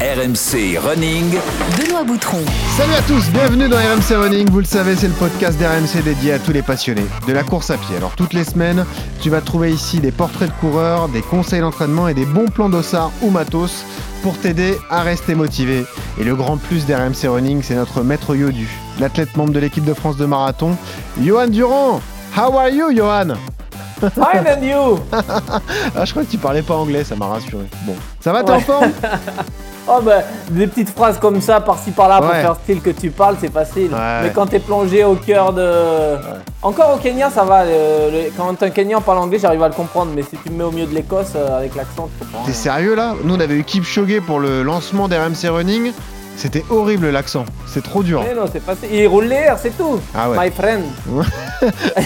RMC Running. Benoît Boutron. Salut à tous, bienvenue dans RMC Running. Vous le savez, c'est le podcast d'RMC dédié à tous les passionnés de la course à pied. Alors toutes les semaines, tu vas trouver ici des portraits de coureurs, des conseils d'entraînement et des bons plans d'ossard ou matos pour t'aider à rester motivé. Et le grand plus d'RMC Running, c'est notre maître Yodu, l'athlète membre de l'équipe de France de marathon, Johan Durand. How are you, Johan? Fine and you? Ah, je crois que tu parlais pas anglais, ça m'a rassuré. Bon, ça va, t'es en forme? Oh bah, des petites phrases comme ça, par-ci par-là, pour Ouais. faire style que tu parles, c'est facile. Ouais. Mais quand t'es plongé au cœur de... Encore au Kenya, ça va. le- le- Quand un Kenyan parle anglais, j'arrive à le comprendre. Mais si tu me mets au milieu de l'Écosse, euh, avec l'accent, tu comprends T'es rien. sérieux là? Nous, on avait eu Kipchoge pour le lancement d'RMC Running. C'était horrible l'accent, c'est trop dur. Mais non, c'est facile. Il roule l'air, c'est tout. Ah ouais. My friend.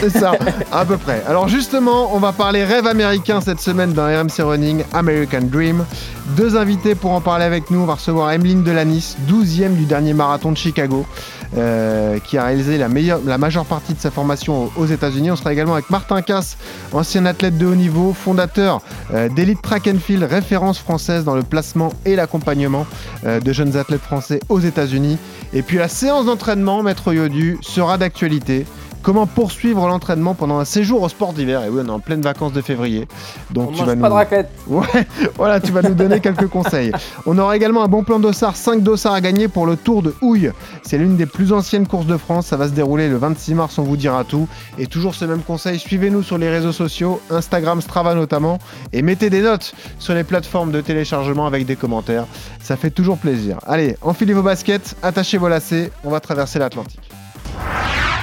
C'est ça, à peu près. Alors justement, on va parler rêve américain cette semaine dans RMC Running American Dream. Deux invités pour en parler avec nous. On va recevoir Emeline Delanis, 12e du dernier marathon de Chicago, euh, qui a réalisé la, majeure partie de sa formation aux États-Unis. On sera également avec Martin Casse, ancien athlète de haut niveau, fondateur euh, d'Elite Track and Field, référence française dans le placement et l'accompagnement euh, de jeunes athlètes français aux États-Unis. Et puis la séance d'entraînement, Maître Yodu, sera d'actualité. Comment poursuivre l'entraînement pendant un séjour au sport d'hiver Et oui, on est en pleine vacances de février. Donc On tu vas pas nous... de raclette. Ouais, voilà, tu vas nous donner quelques conseils. On aura également un bon plan d'ossard, 5 dossards à gagner pour le Tour de Houille. C'est l'une des plus anciennes courses de France, ça va se dérouler le 26 mars, on vous dira tout. Et toujours ce même conseil, suivez-nous sur les réseaux sociaux, Instagram, Strava notamment, et mettez des notes sur les plateformes de téléchargement avec des commentaires. Ça fait toujours plaisir. Allez, enfilez vos baskets, attachez vos lacets, on va traverser l'Atlantique.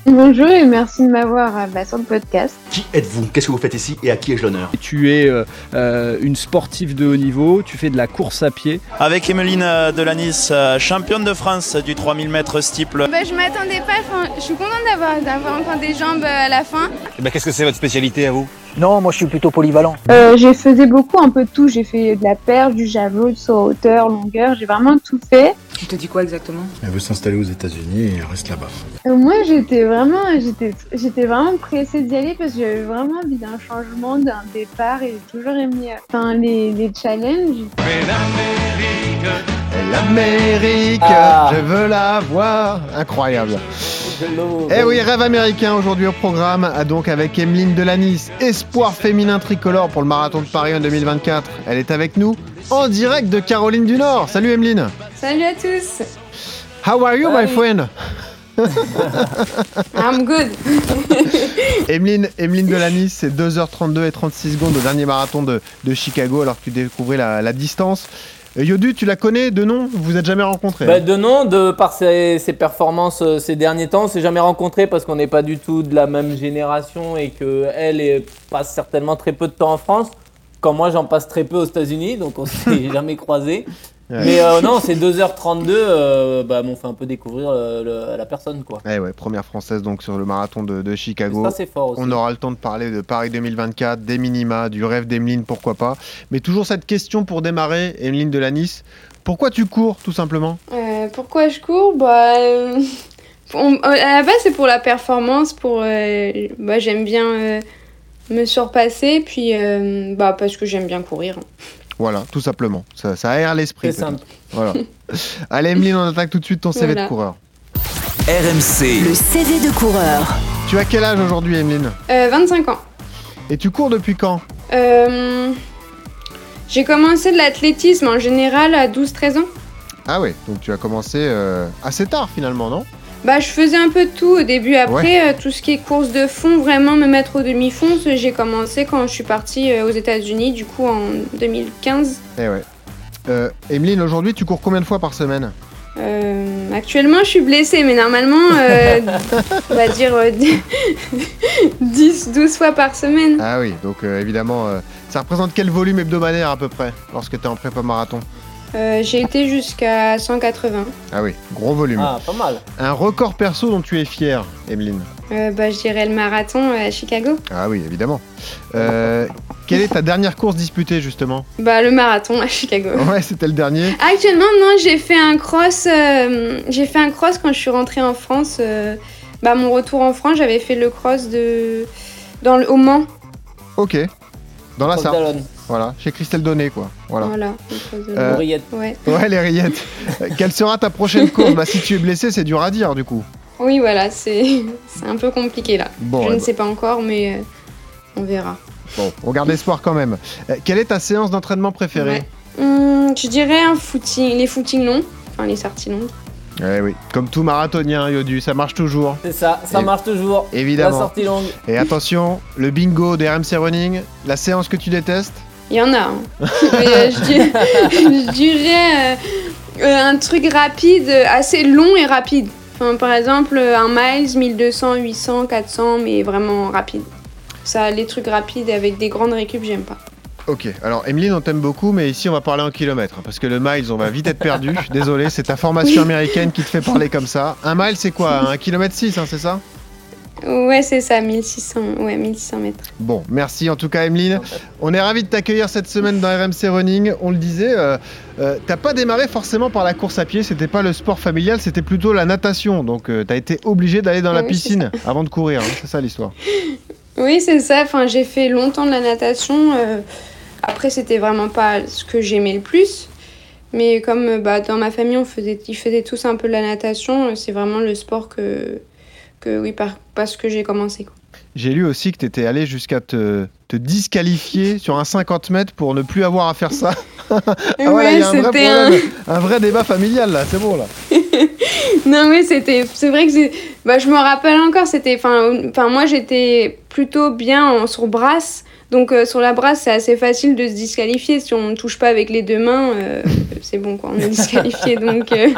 Bonjour et merci de m'avoir bah, sur le podcast. Qui êtes-vous? Qu'est-ce que vous faites ici? Et à qui ai-je l'honneur? Tu es euh, euh, une sportive de haut niveau, tu fais de la course à pied. Avec Emeline euh, Delanis, championne de France du 3000 mètres steeple. Bah, je m'attendais pas, je suis contente d'avoir, d'avoir encore des jambes à la fin. Ben, Qu'est-ce que c'est votre spécialité à vous? Non, moi je suis plutôt polyvalent. Euh, j'ai faisais beaucoup un peu de tout. J'ai fait de la perche, du javelot, du saut à hauteur, longueur. J'ai vraiment tout fait. Tu te dis quoi exactement? Elle veut s'installer aux États-Unis et reste là-bas. Euh, moi, j'étais vraiment, j'étais, j'étais vraiment pressée d'y aller parce que j'avais vraiment envie d'un changement, d'un départ et j'ai toujours aimé, euh, enfin, les, les challenges. L'Amérique, Ah. je veux la voir. Incroyable. Eh oui, rêve américain aujourd'hui au programme, ah, donc avec Emeline Delanis, espoir féminin tricolore pour le marathon de Paris en 2024. Elle est avec nous en direct de Caroline du Nord. Salut Emeline. Salut à tous. How are you, my friend? I'm good. Emeline, Emeline Delanis, c'est 2h32 et 36 secondes au dernier marathon de, de Chicago alors que tu découvrais la, la distance. Euh, Yodu, tu la connais de nom Vous vous êtes jamais rencontrés Bah, hein de nom, de par ses, ses performances euh, ces derniers temps, on s'est jamais rencontrés parce qu'on n'est pas du tout de la même génération et que elle est- passe certainement très peu de temps en France. Quand moi j'en passe très peu aux États-Unis, donc on s'est jamais croisés. Ouais. Mais euh, non, c'est 2h32, euh, bah, m'ont fait un peu découvrir le- la personne quoi. Eh ouais, première française donc sur le marathon de, de Chicago. Ça c'est fort aussi. On aura le temps de parler de Paris 2024, des minima, du rêve d'Emeline, pourquoi pas. Mais toujours cette question pour démarrer, Emeline Delanis. Pourquoi tu cours, tout simplement? Euh, pourquoi je cours? Bah, euh, on- à la base c'est pour la performance, pour, euh, bah, j'aime bien euh, me surpasser, puis euh, bah parce que j'aime bien courir. Voilà, tout simplement. Ça, ça aère l'esprit. C'est simple. Voilà. Allez, Emeline, on attaque tout de suite ton CV Voilà. de coureur. RMC. Le CV de coureur. Tu as quel âge aujourd'hui, Emeline Euh, 25 ans. Et tu cours depuis quand Euh, j'ai commencé de l'athlétisme en général à 12-13 ans. Ah ouais, donc tu as commencé euh, assez tard finalement, non? Bah, je faisais un peu de tout au début. Après, euh, tout ce qui est course de fond, vraiment me mettre au demi-fond, j'ai commencé quand je suis partie euh, aux États-Unis, du coup en 2015. Eh ouais. Euh, Emeline, aujourd'hui, tu cours combien de fois par semaine? Euh, actuellement, je suis blessée, mais normalement, on va dire euh, 10, 12 fois par semaine. Ah oui, donc évidemment, ça représente quel volume hebdomadaire à peu près lorsque tu es en prépa marathon? Euh, j'ai été jusqu'à 180. Ah oui, gros volume. Ah, pas mal. Un record perso dont tu es fière, Emeline Euh, bah, je dirais le marathon à Chicago. Ah oui, évidemment. Euh, quelle est ta dernière course disputée, justement Bah, le marathon à Chicago. Ouais, c'était le dernier. Actuellement, non, j'ai fait un cross. euh, j'ai fait un cross quand je suis rentrée en France. euh, bah, mon retour en France, j'avais fait le cross de dans le, au Mans. Ok. Dans la Sarthe. Voilà, chez Christelle Donné, quoi. Voilà. Voilà. Euh, Oreillette. Ouais. Ouais, les rillettes. Quelle sera ta prochaine course? Bah, si tu es blessé, c'est dur à dire, du coup. Oui, voilà, c'est c'est un peu compliqué là. Bon, je ouais, ne bah. sais pas encore, mais euh, on verra. Bon, on garde espoir quand même. Euh, quelle est ta séance d'entraînement préférée? Hum, je dirais un footing, les footings longs, enfin les sorties longues. Eh oui, comme tout marathonien, Yodu, ça marche toujours. C'est ça, ça Et- marche toujours. Évidemment. La sortie longue. Et attention, le bingo des RMC Running, la séance que tu détestes Il y en a. hein. Mais, euh, je dirais, je dirais, euh, euh, un truc rapide, assez long et rapide. Enfin, par exemple, un miles, 1200, 800, 400, mais vraiment rapide. Ça, les trucs rapides avec des grandes récup, j'aime pas. Ok, alors Emeline, on t'aime beaucoup, mais ici on va parler en kilomètres, hein, parce que le miles, on va vite être perdu. Désolé, c'est ta formation américaine qui te fait parler comme ça. Un mile, c'est quoi? Un kilomètre 6, hein, c'est ça? Ouais, c'est ça, 1600, ouais, 1600 mètres. Bon, merci en tout cas Emeline. On est ravis de t'accueillir cette semaine dans RMC Running. On le disait, euh, euh, t'as pas démarré forcément par la course à pied, c'était pas le sport familial, c'était plutôt la natation. Donc euh, t'as été obligé d'aller dans la Oui, piscine avant de courir, hein, c'est ça l'histoire. Oui, c'est ça. Enfin, j'ai fait longtemps de la natation. Après, c'était vraiment pas ce que j'aimais le plus. Mais comme euh, bah, dans ma famille, on faisait, ils faisaient tous un peu de la natation, euh, c'est vraiment le sport que, que oui, par, parce que j'ai commencé. J'ai lu aussi que t'étais allé jusqu'à te, te disqualifier sur un 50 mètres pour ne plus avoir à faire ça. Ah y a un vrai, un débat familial là, c'est bon là. non, mais c'était, c'est vrai que bah, je me rappelle encore, c'était, enfin, enfin, moi j'étais plutôt bien en, sur brasse. Donc euh, sur la brasse, c'est assez facile de se disqualifier. Si on ne touche pas avec les deux mains, euh, c'est bon quoi, on est disqualifié. Donc euh,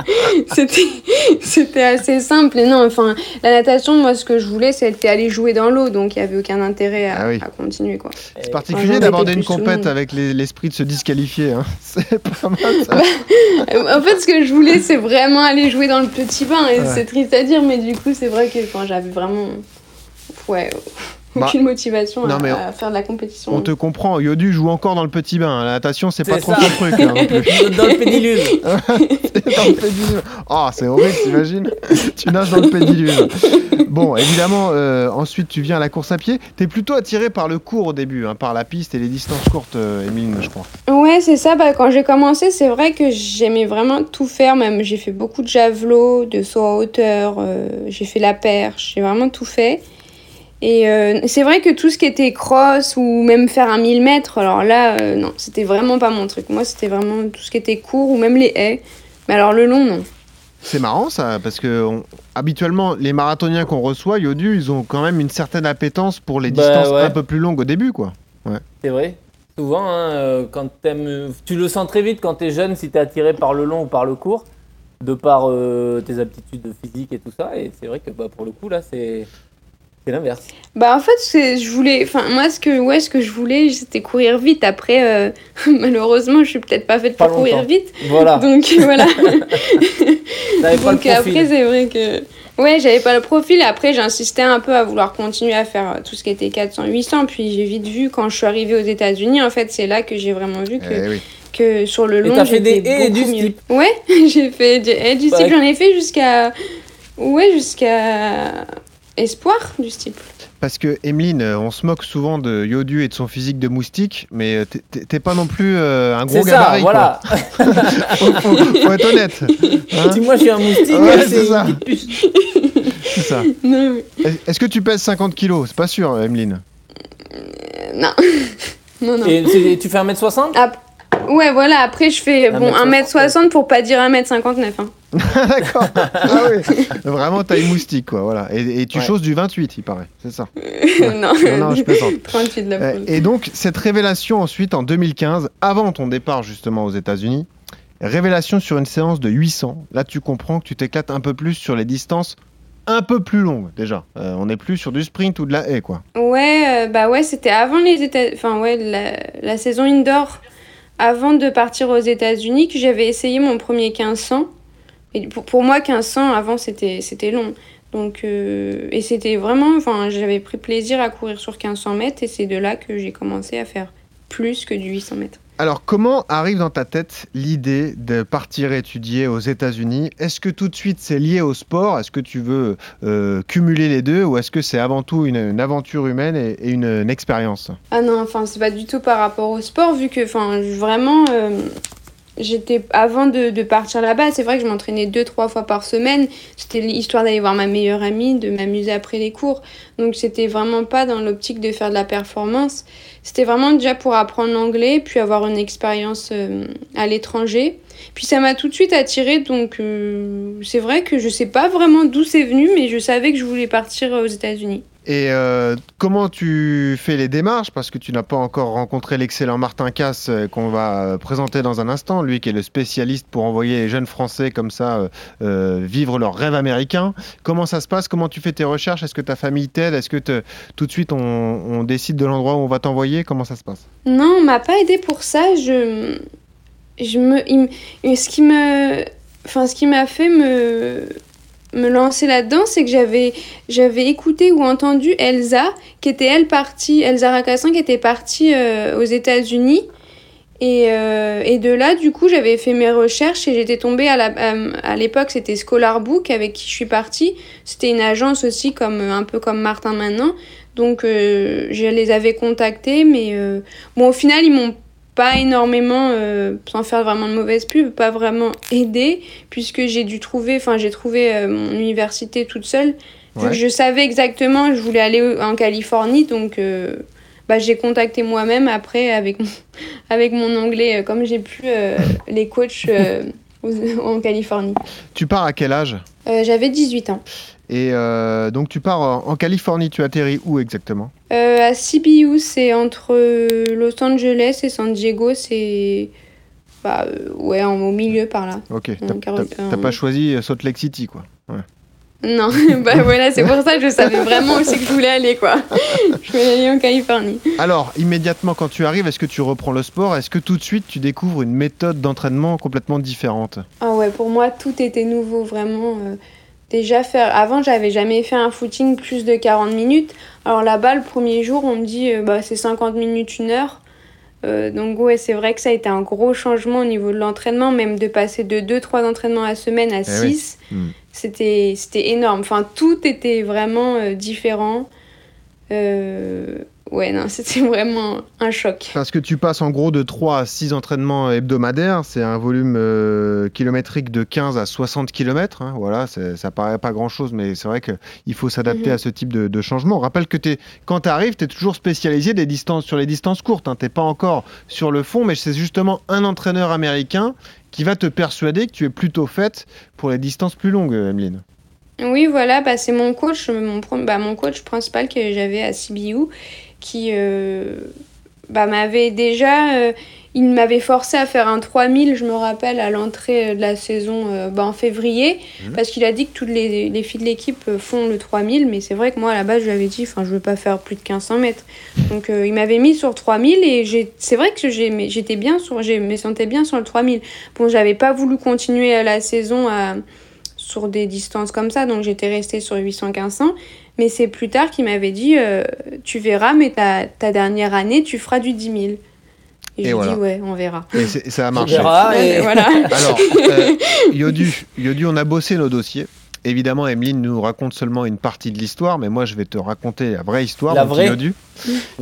c'était assez simple. Et non, enfin, la natation, moi ce que je voulais, c'était aller jouer dans l'eau. Donc il n'y avait aucun intérêt à, Ah oui. à continuer quoi. C'est particulier d'aborder une compète avec les- l'esprit de se disqualifier. hein. C'est pas mal ça. Euh, en fait, ce que je voulais, c'est vraiment aller jouer dans le petit bain. Et Ouais. c'est triste à dire, mais du coup, c'est vrai que j'avais vraiment. Ouais, Bah, aucune motivation non, à, mais à faire de la compétition. On te comprend, Yodu joue encore dans le petit bain. La natation, c'est pas C'est trop ça. son truc. là, non plus. Dans le pédiluve. dans le pédiluve. Oh, c'est horrible, t'imagines Tu nages dans le pédiluve. Bon, évidemment, euh, ensuite tu viens à la course à pied. T'es plutôt attiré par le court au début, hein, par la piste et les distances courtes, euh, Émilie, je crois. Ouais, c'est ça. Bah, quand j'ai commencé, c'est vrai que j'aimais vraiment tout faire. Même j'ai fait beaucoup de javelot, de saut en hauteur, euh, j'ai fait la perche, j'ai vraiment tout fait. Et euh, c'est vrai que tout ce qui était cross ou même faire un 1000 mètres, alors là, euh, non, c'était vraiment pas mon truc. Moi, c'était vraiment tout ce qui était court ou même les haies. Mais alors le long, non. C'est marrant ça, parce que on- habituellement, les marathoniens qu'on reçoit, Yodu, ils ont quand même une certaine appétence pour les Bah, distances ouais. un peu plus longues au début, quoi. Ouais. C'est vrai. Souvent, hein, euh, quand t'aimes, euh, tu le sens très vite quand t'es jeune, si t'es attiré par le long ou par le court, de par euh, tes aptitudes physiques et tout ça. Et c'est vrai que bah, pour le coup, là, c'est c'est l'inverse. Bah en fait, c'est- je voulais, enfin moi ce que, ouais, ce que je voulais, c'était courir vite. Après, euh, malheureusement, je suis peut-être pas faite Pas pour courir vite. Voilà. Donc voilà. T'avais pas le Donc après, c'est vrai que. Ouais, j'avais pas le profil. Après, j'insistais un peu à vouloir continuer à faire tout ce qui était 400, 800. Puis j'ai vite vu, quand je suis arrivée aux États-Unis, en fait, c'est là que j'ai vraiment vu que, Eh oui. que sur le Et long, t'as fait des et du mieux. Ouais, j'ai fait du, et du steep. J'en ai fait jusqu'à. Ouais, jusqu'à. Espoir du steep. Parce que, Emeline, euh, on se moque souvent de Yodu et de son physique de moustique, mais euh, t'es- pas non plus euh, un gros C'est ça, gabarit, voilà. quoi. faut, faut- faut être honnête. Hein Si moi je suis un moustique, Ouais, c'est c'est ça. C'est ça. Mais- Est- Est-ce que tu pèses 50 kilos? C'est pas sûr, Emeline. euh, non. non, non. Et tu fais 1m60 Ah, ouais, voilà, après je fais bon 1m60, 1m60 pour pas dire 1m59. Hein. D'accord. Ah oui. Vraiment taille moustique, quoi. Voilà. Et, et tu Ouais. choses du 28, il paraît. C'est ça. non. Non, non, je plaisante. 38 de la Euh, et donc, cette révélation ensuite en 2015, avant ton départ justement aux États-Unis, révélation sur une séance de 800. Là, tu comprends que tu t'éclates un peu plus sur les distances un peu plus longues déjà. Euh, on n'est plus sur du sprint ou de la haie, quoi. Ouais, euh, bah ouais, c'était avant les États. Enfin, ouais, la, la saison indoor. avant de partir aux États-Unis que j'avais essayé mon premier 1500. Et pour, pour moi, 1500 avant, c'était c'était long. Donc, euh, et c'était vraiment, enfin, j'avais pris plaisir à courir sur 1500 mètres et c'est de là que j'ai commencé à faire plus que du 800 mètres. Alors, comment arrive dans ta tête l'idée de partir étudier aux États-Unis? Est-ce que tout de suite c'est lié au sport? Est-ce que tu veux euh, cumuler les deux? Ou est-ce que c'est avant tout une, une aventure humaine et, et une, une expérience? Ah non, enfin, c'est pas du tout par rapport au sport, vu que, enfin, vraiment, euh, j'étais avant de, partir là-bas, c'est vrai que je m'entraînais deux trois fois par semaine. C'était l'histoire d'aller voir ma meilleure amie, de m'amuser après les cours. Donc c'était vraiment pas dans l'optique de faire de la performance. C'était vraiment déjà pour apprendre l'anglais, puis avoir une expérience euh, à l'étranger. Puis ça m'a tout de suite attirée, donc euh, c'est vrai que je sais pas vraiment d'où c'est venu, mais je savais que je voulais partir aux États-Unis. Et euh, comment tu fais les démarches? Parce que tu n'as pas encore rencontré l'excellent Martin Casse euh, qu'on va euh, présenter dans un instant, lui qui est le spécialiste pour envoyer les jeunes Français comme ça vivre leur rêve américain. Comment ça se passe? Comment tu fais tes recherches? Est-ce que ta famille t'aide? Est-ce que tout de suite on, décide de l'endroit où on va t'envoyer? Comment ça se passe? Non, on m'a pas aidé pour ça. Je, me- ce qui me, enfin, ce qui m'a fait me, me lancer là-dedans, c'est que j'avais, j'avais écouté ou entendu Elsa, qui était elle partie, Elsa Racassin, qui était partie euh, aux États-Unis. Et, euh, et de là, du coup, j'avais fait mes recherches et j'étais tombée à, la, à, l'époque, c'était Scholar Book avec qui je suis partie. C'était une agence aussi, comme, un peu comme Martin maintenant. Donc, euh, je les avais contactés, mais euh, bon, au final, ils m'ont pas énormément, euh, sans faire vraiment de mauvaise pub, pas vraiment aidé, puisque j'ai dû trouver, enfin, j'ai trouvé euh, mon université toute seule. Ouais. je savais exactement, je voulais aller en Californie, donc euh, bah, j'ai contacté moi-même après avec mon, avec mon anglais, comme j'ai pu les coachs en Californie. Tu pars à quel âge? J'avais 18 ans. Et euh, donc tu pars en, Californie, tu atterris où exactement? Euh, à CBU, c'est entre euh, Los Angeles et San Diego, c'est bah, ouais, au milieu par là. Ok, t'as- pas choisi Salt Lake City quoi. Ouais. Non, bah voilà, c'est pour ça que je savais vraiment où c'est que je voulais aller, quoi. Je voulais aller en Californie. Alors, immédiatement quand tu arrives, est-ce que tu reprends le sport? Est-ce que tout de suite tu découvres une méthode d'entraînement complètement différente? Ah ouais, pour moi, tout était nouveau, vraiment. euh, déjà, faire. Avant, j'avais jamais fait un footing plus de 40 minutes. Alors là-bas, le premier jour, on me dit euh, bah, c'est 50 minutes, une heure. Euh, donc, ouais, c'est vrai que ça a été un gros changement au niveau de l'entraînement, même de passer de 2-3 entraînements à semaine à Eh oui. 6. Hmm. C'était c'était énorme. Enfin, tout était vraiment euh, différent. Ouais, non, c'était vraiment un choc. Parce que tu passes en gros de 3 à 6 entraînements hebdomadaires, c'est un volume euh, kilométrique de 15 à 60 km. voilà, c'est- ça paraît pas grand chose, mais c'est vrai qu'il faut s'adapter Mhm. à ce type de, de changement. On rappelle que t'es- quand tu arrives, tu es toujours spécialisé des distances, sur les distances courtes. Tu n'es pas encore sur le fond, mais c'est justement un entraîneur américain qui va te persuader que tu es plutôt faite pour les distances plus longues, Emeline. Oui, voilà, bah, c'est mon coach, mon, bah, mon coach principal que j'avais à CBU qui euh, bah, m'avait déjà. euh, il m'avait forcé à faire un 3000, je me rappelle, à l'entrée de la saison euh, bah, en février, Mhm. parce qu'il a dit que toutes les, les filles de l'équipe euh, font le 3000, mais c'est vrai que moi à la base je lui avais dit, enfin je veux pas faire plus de 1500 mètres. Donc euh, il m'avait mis sur 3000 et c'est vrai que j'étais bien sur, je me sentais bien sur le 3000. Bon, j'avais pas voulu continuer la saison à sur des distances comme ça, donc j'étais restée sur 800-1500. Mais c'est plus tard qu'il m'avait dit euh, Tu verras, mais ta, ta dernière année, tu feras du 10 000. Et, Et j'ai voilà. dit Ouais, on verra. Et, ça a On marché. verra, et- Voilà. Alors, euh, Yodu, Yodu, on a bossé nos dossiers. Évidemment, Emeline nous raconte seulement une partie de l'histoire, mais moi je vais te raconter la vraie histoire, La vraie.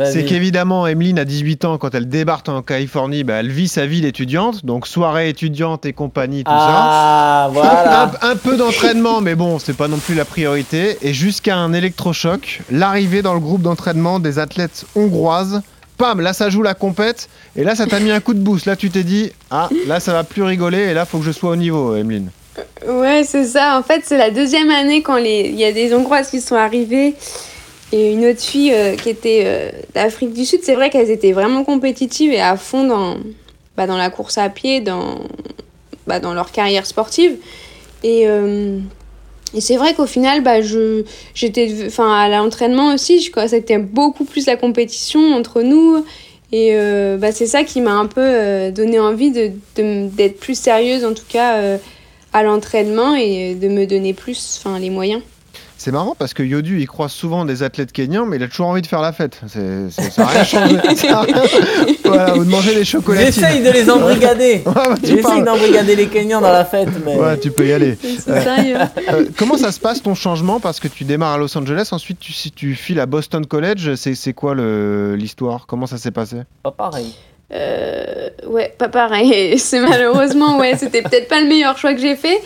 C'est qu'évidemment, Emeline, à 18 ans, quand elle débarque en Californie, bah, elle vit sa vie d'étudiante, donc soirée étudiante et compagnie, tout Ah, ça. voilà. Un, un peu d'entraînement, mais bon, c'est pas non plus la priorité. Et jusqu'à un électrochoc, l'arrivée dans le groupe d'entraînement des athlètes hongroises. Pam, là ça joue la compète, et là ça t'a mis un coup de boost. Là tu t'es dit, ah, là ça va plus rigoler, et là faut que je sois au niveau, Emeline. Ouais, c'est ça. En fait, c'est la deuxième année quand les... il y a des Hongroises qui sont arrivées et une autre fille euh, qui était euh, d'Afrique du Sud. C'est vrai qu'elles étaient vraiment compétitives et à fond dans, bah, dans la course à pied, dans, bah, dans leur carrière sportive. Et, euh, et c'est vrai qu'au final, bah, je, j'étais, enfin, à l'entraînement aussi, je, c'était beaucoup plus la compétition entre nous. Et bah, c'est ça qui m'a un peu donné envie de, d'être plus sérieuse, en tout cas, à l'entraînement et de me donner plus les moyens. C'est marrant parce que Yodu, il croise souvent des athlètes kenyans, mais il a toujours envie de faire la fête. C'est, c'est, ça n'a rien changé. voilà, ou de manger des chocolats. J'essaye de les embrigader. ouais, bah, J'essaye d'embrigader les Kenyans dans la fête. Mais... Ouais, tu peux y aller. euh, comment ça se passe ton changement? Parce que tu démarres à Los Angeles, ensuite tu, si tu files à Boston College, c'est, c'est quoi le, l'histoire? Comment ça s'est passé? Pas pareil. Euh, ouais, pas pareil. C'est malheureusement, ouais, c'était peut-être pas le meilleur choix que j'ai fait.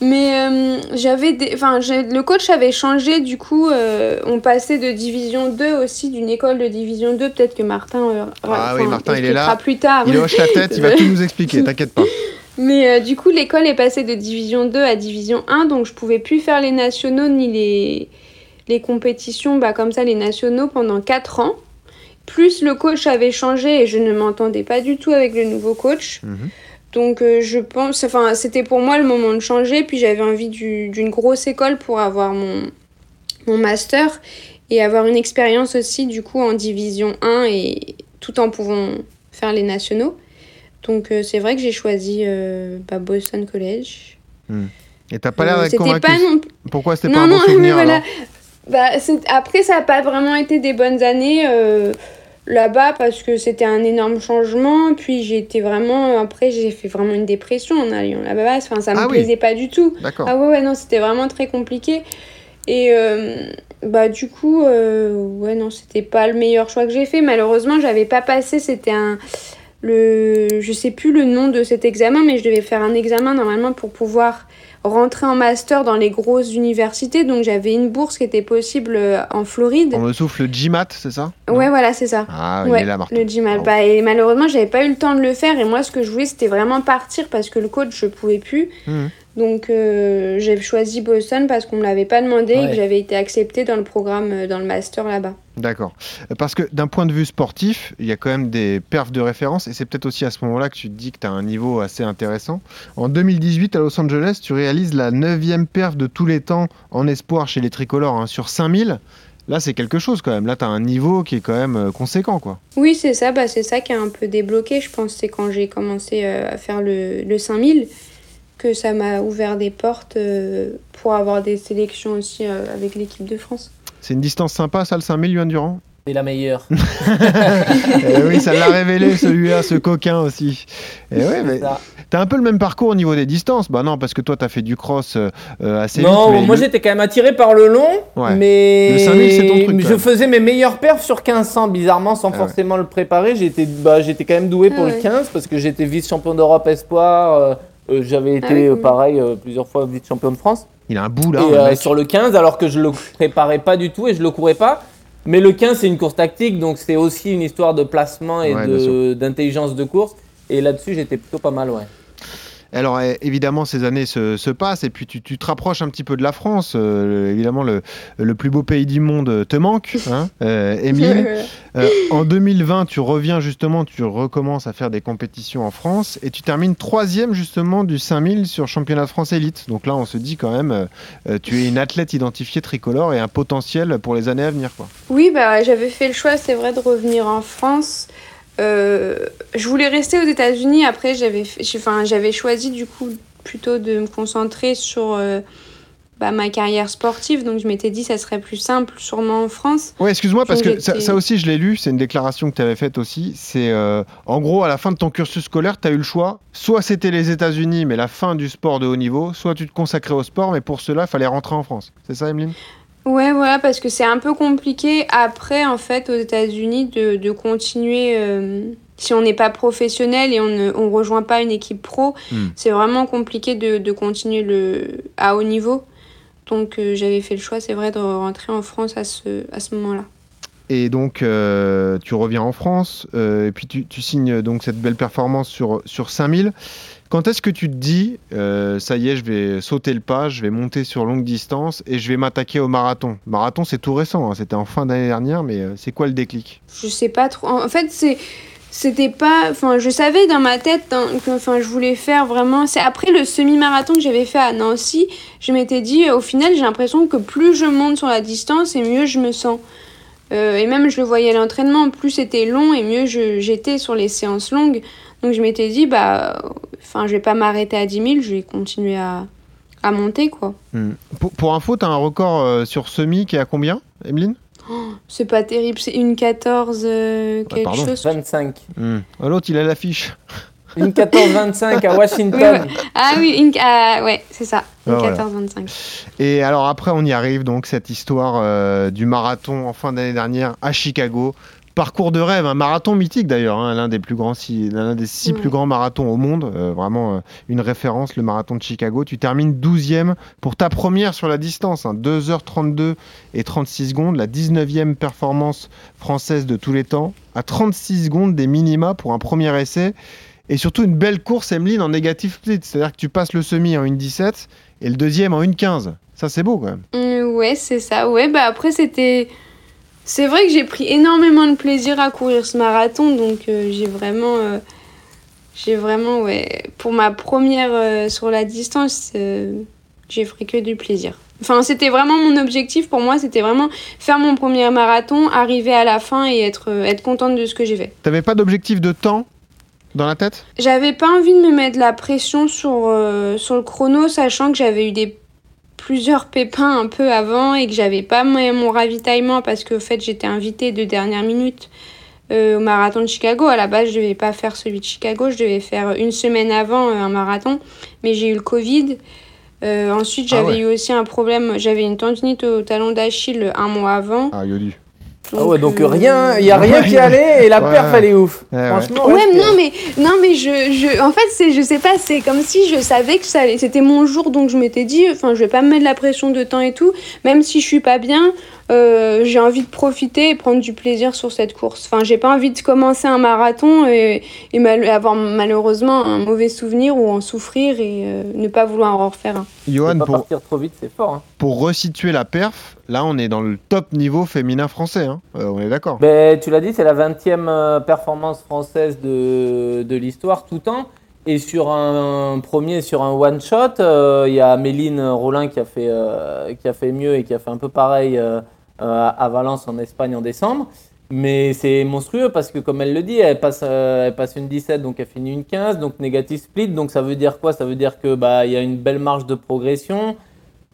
Mais euh, j'avais des... enfin, le coach avait changé, du coup, euh, on passait de division 2 aussi, d'une école de division 2. Peut-être que Martin. Euh, ah oui, Martin, il est là. Plus tard. Il hoche la tête, il va tout nous expliquer, t'inquiète pas. Mais du coup, l'école est passée de division 2 à division 1, donc je pouvais plus faire les nationaux ni les, les compétitions, bah, comme ça, les nationaux pendant 4 ans. Plus le coach avait changé et je ne m'entendais pas du tout avec le nouveau coach. Mhm. Donc euh, je pense, enfin c'était pour moi le moment de changer, puis j'avais envie d'une grosse école pour avoir mon, mon master et avoir une expérience aussi du coup en division 1 et tout en pouvant faire les nationaux. Donc euh, c'est vrai que j'ai choisi euh, bah, Boston College. Hmm. Et t'as pas l'air d'être convaincu. Pas non... Pourquoi c'était pas non, un bon souvenir voilà. bah, Après ça n'a pas vraiment été des bonnes années là-bas parce que c'était un énorme changement. Puis j'étais vraiment. Après, j'ai fait vraiment une dépression en allant là-bas. Enfin, ça me ah plaisait pas du tout. Ah ouais, ouais, non, c'était vraiment très compliqué. Et euh, bah, du coup, euh, ouais, non, c'était pas le meilleur choix que j'ai fait. Malheureusement, j'avais pas passé. C'était un. Le, je sais plus le nom de cet examen, mais je devais faire un examen normalement pour pouvoir rentrer en master dans les grosses universités. Donc j'avais une bourse qui était possible euh, en Floride. On me souffle le GMAT, c'est ça? Ouais, voilà, c'est ça. Ah, ouais, il est là, Le GMAT. Bah, et malheureusement, j'avais pas eu le temps de le faire. Et moi, ce que je voulais, c'était vraiment partir parce que le coach, je pouvais plus. Mmh. Donc euh, j'ai choisi Boston parce qu'on me l'avait pas demandé et que j'avais été acceptée dans le programme, euh, dans le master là-bas. D'accord. Parce que d'un point de vue sportif, il y a quand même des perfs de référence et c'est peut-être aussi à ce moment-là que tu te dis que tu as un niveau assez intéressant. En 2018 à Los Angeles, tu réalises la 9 perf de tous les temps en espoir chez les tricolores hein, sur 5000. Là, c'est quelque chose quand même. Là, tu as un niveau qui est quand même euh, conséquent. quoi. Oui, c'est ça. Bah, c'est ça qui a un peu débloqué, je pense. C'est quand j'ai commencé à faire le, le 5000 que ça m'a ouvert des portes euh, pour avoir des sélections aussi euh, avec l'équipe de France. C'est une distance sympa, ça, le 5000, Yohan Durand C'est la meilleure. Eh oui, ça l'a révélé, celui-là, ce coquin aussi. Et eh oui, mais t'as un peu le même parcours au niveau des distances. Bah non, parce que toi, t'as fait du cross euh, assez vite. Non, moi, j'étais quand même attiré par le long. Mais le 5000, c'est ton truc. Je faisais mes meilleurs perfs sur 1500, bizarrement, sans ah forcément le préparer. J'étais bah, quand même doué pour ah le 15 parce que j'étais vice-champion d'Europe Espoir euh, j'avais ah été, euh, pareil, euh, plusieurs fois vice-champion de France. Il a un bout là. sur le 15, alors que je le préparais pas du tout et je le courais pas. Mais le 15, c'est une course tactique, donc c'est aussi une histoire de placement et d'intelligence de, course. Et là-dessus, j'étais plutôt pas mal, ouais. Alors eh, évidemment, ces années se, passent et puis tu, te rapproches un petit peu de la France. Euh, évidemment, le, plus beau pays du monde te manque, hein, euh, Émile. Euh, en 2020, tu reviens justement, tu recommences à faire des compétitions en France et tu termines troisième justement du 5000 sur championnat de France élite. Donc là, on se dit quand même, tu es une athlète identifiée tricolore et un potentiel pour les années à venir. Quoi. Oui, bah, j'avais fait le choix, c'est vrai, de revenir en France. Euh, je voulais rester aux États-Unis. Après, j'avais, enfin, j'avais choisi du coup plutôt de me concentrer sur euh, bah, ma carrière sportive. Donc, je m'étais dit, ça serait plus simple, sûrement en France. Ouais, excuse-moi, parce que ça, aussi, je l'ai lu. C'est une déclaration que tu avais faite aussi. C'est euh, en gros, à la fin de ton cursus scolaire, tu as eu le choix. Soit c'était les États-Unis, mais la fin du sport de haut niveau, soit tu te consacrais au sport, mais pour cela, il fallait rentrer en France. C'est ça, Emeline? Ouais, voilà, parce que c'est un peu compliqué après, en fait, aux États-Unis, de, de continuer. Euh, si on n'est pas professionnel et on ne on rejoint pas une équipe pro, hmm. c'est vraiment compliqué de, de, continuer le, à haut niveau. Donc, euh, j'avais fait le choix, c'est vrai, de rentrer en France à ce, à ce moment-là. Et donc, euh, tu reviens en France, et puis tu, tu, signes donc cette belle performance sur, sur 5000. Quand est-ce que tu te dis, euh, ça y est, je vais sauter le pas, je vais monter sur longue distance et je vais m'attaquer au marathon? Marathon, c'est tout récent, hein, c'était en fin d'année dernière, mais euh, c'est quoi le déclic? Je sais pas trop. En fait, c'était pas enfin je savais dans ma tête hein, que enfin je voulais faire vraiment c'est après le semi-marathon que j'avais fait à Nancy je m'étais dit au final j'ai l'impression que plus je monte sur la distance et mieux je me sens Euh, et même, je le voyais à l'entraînement, plus c'était long et mieux j'étais sur les séances longues. Donc je m'étais dit, bah, enfin, je vais pas m'arrêter à 10 000, je vais continuer à, à monter, quoi. Hmm. Pour, pour info, t'as un record euh, sur semi qui est à combien, Emeline? Oh, c'est pas terrible, c'est une 14 euh, quelque pardon. chose. 25. Hmm. Ah, L'autre, il a l'affiche. Une 14-25 à Oui, Washington. ouais. Ah oui, une, ah, ouais, c'est ça, une Ah, voilà. 14-25. Et alors après, on y arrive donc cette histoire euh, du marathon en fin d'année dernière à Chicago. Parcours de rêve, un marathon mythique d'ailleurs, hein, l'un des plus grands, six, l'un des six Ouais. plus grands marathons au monde, euh, vraiment euh, une référence, le marathon de Chicago. Tu termines 12e pour ta première sur la distance, hein, 2h32 et 36 secondes, la 19e performance française de tous les temps, à 36 secondes des minima pour un premier essai. Et surtout une belle course, Emeline, en négatif split, c'est-à-dire que tu passes le semi en 1,17 et le deuxième en 1,15. Ça, c'est beau quand même. Mm, ouais, c'est ça. Ouais, bah après, c'était. C'est vrai que j'ai pris énormément de plaisir à courir ce marathon, donc euh, j'ai vraiment. euh, J'ai vraiment, ouais. Pour ma première euh, sur la distance, j'ai pris que du plaisir. Enfin, c'était vraiment mon objectif pour moi, c'était vraiment faire mon premier marathon, arriver à la fin et être, être contente de ce que j'ai fait. T'avais pas d'objectif de temps dans la tête? J'avais pas envie de me mettre la pression sur, sur le chrono, sachant que j'avais eu des plusieurs pépins un peu avant et que j'avais pas mon, ravitaillement parce que fait j'étais invitée de dernière minute euh, au marathon de Chicago. À la base, je devais pas faire celui de Chicago, je devais faire une semaine avant euh, un marathon, mais j'ai eu le Covid. Euh, ensuite, Ah j'avais ouais. eu aussi un problème, j'avais une tendinite au talon d'Achille un mois avant. Ah, Yodu. Ah ouais, donc euh, rien, il y a rien qui allait et la Ouais. perf elle est ouf. Ouais, ouais. Franchement, Ouais, ouais, non mais non mais je, je en fait c'est je sais pas c'est comme si je savais que ça allait c'était mon jour donc je m'étais dit enfin je vais pas me mettre la pression de temps et tout même si je suis pas bien euh, j'ai envie de profiter et prendre du plaisir sur cette course enfin j'ai pas envie de commencer un marathon et, et mal- avoir malheureusement un mauvais souvenir ou en souffrir et euh, ne pas vouloir en refaire un Johan, pas pour, partir trop vite, c'est fort. hein. pour resituer la perf, là on est dans le top niveau féminin français, hein. Euh, on est d'accord. Ben, tu l'as dit, c'est la 20e euh, performance française de, de l'histoire tout temps. Et sur un, premier, sur un one shot, euh, il y a Méline Rollin qui a, fait, euh, qui a fait mieux et qui a fait un peu pareil à Valence en Espagne en décembre. Mais c'est monstrueux parce que, comme elle le dit, elle passe, euh, elle passe une 17, donc elle finit une 15, donc négative split. Donc ça veut dire quoi? Ça veut dire que bah, y a une belle marge de progression.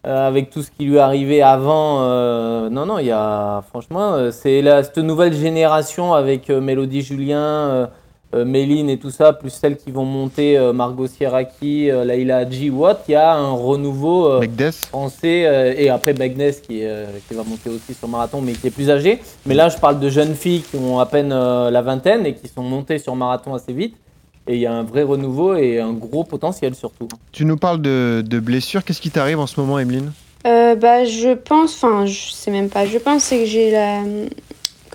Euh, avec tout ce qui lui est arrivé avant, euh, non, non, il y a, franchement, euh, c'est cette nouvelle génération avec euh, Mélodie Julien, euh, euh, Méline et tout ça, plus celles qui vont monter, euh, Margot Sierraki, euh, Laila Hadji ou autre, il y a un renouveau euh, français, euh, et après Begnes qui, euh, qui va monter aussi sur marathon, mais qui est plus âgé. Mais là, je parle de jeunes filles qui ont à peine euh, la vingtaine et qui sont montées sur marathon assez vite. Et il y a un vrai renouveau et un gros potentiel surtout. Tu nous parles de, de blessures, qu'est-ce qui t'arrive en ce moment, Emeline? Euh, bah, je pense, enfin, je sais même pas, je pense c'est que j'ai la.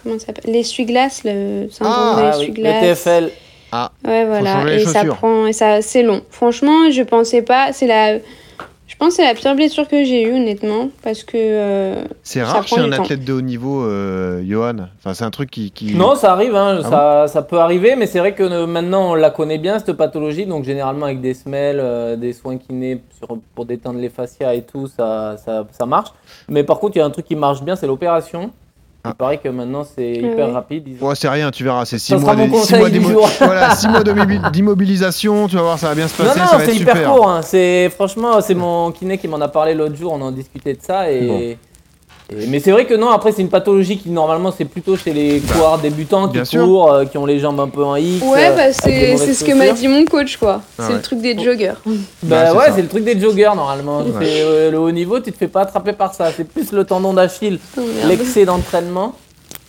Comment ça s'appelle L'essuie-glace, le syndrome Ah, de oui, l'essuie-glace. le TFL. Ah, Ouais, voilà. Et ça prend. Et ça, c'est long. Franchement, je pensais pas. C'est la. Je pense que c'est la pire blessure que j'ai eue, honnêtement. Parce que. euh, C'est rare chez un temps. athlète de haut niveau, euh, Johan. Enfin, c'est un truc qui. qui- Non, ça arrive, hein, Ah ça, ça peut arriver, mais c'est vrai que euh, maintenant on la connaît bien cette pathologie, donc généralement avec des semelles, euh, des soins kinés sur- pour détendre les fascias et tout, ça, ça, ça marche. Mais par contre, il y a un truc qui marche bien, c'est l'opération. Il paraît que maintenant c'est hyper rapide. ils- Ouais, c'est rien, tu verras, c'est 6 Ça mois, d'immobilisation, tu vas voir, ça va bien se Non, passer, non, ça va c'est être hyper super. court. hein. C'est franchement, c'est mon kiné qui m'en a parlé l'autre jour. On en discutait de ça et. Bon. Et- mais c'est vrai que non, après c'est une pathologie qui normalement c'est plutôt chez les coureurs débutants qui bien courent, euh, qui ont les jambes un peu en X. Ouais, euh, bah, c'est ce que m'a dit mon coach, quoi. Ah c'est ouais. le truc des joggers. Bah c'est ouais, c'est le truc des joggers normalement. Ouais. C'est, euh, le haut niveau, tu te fais pas attraper par ça. C'est plus le tendon d'Achille, Oh, l'excès d'entraînement.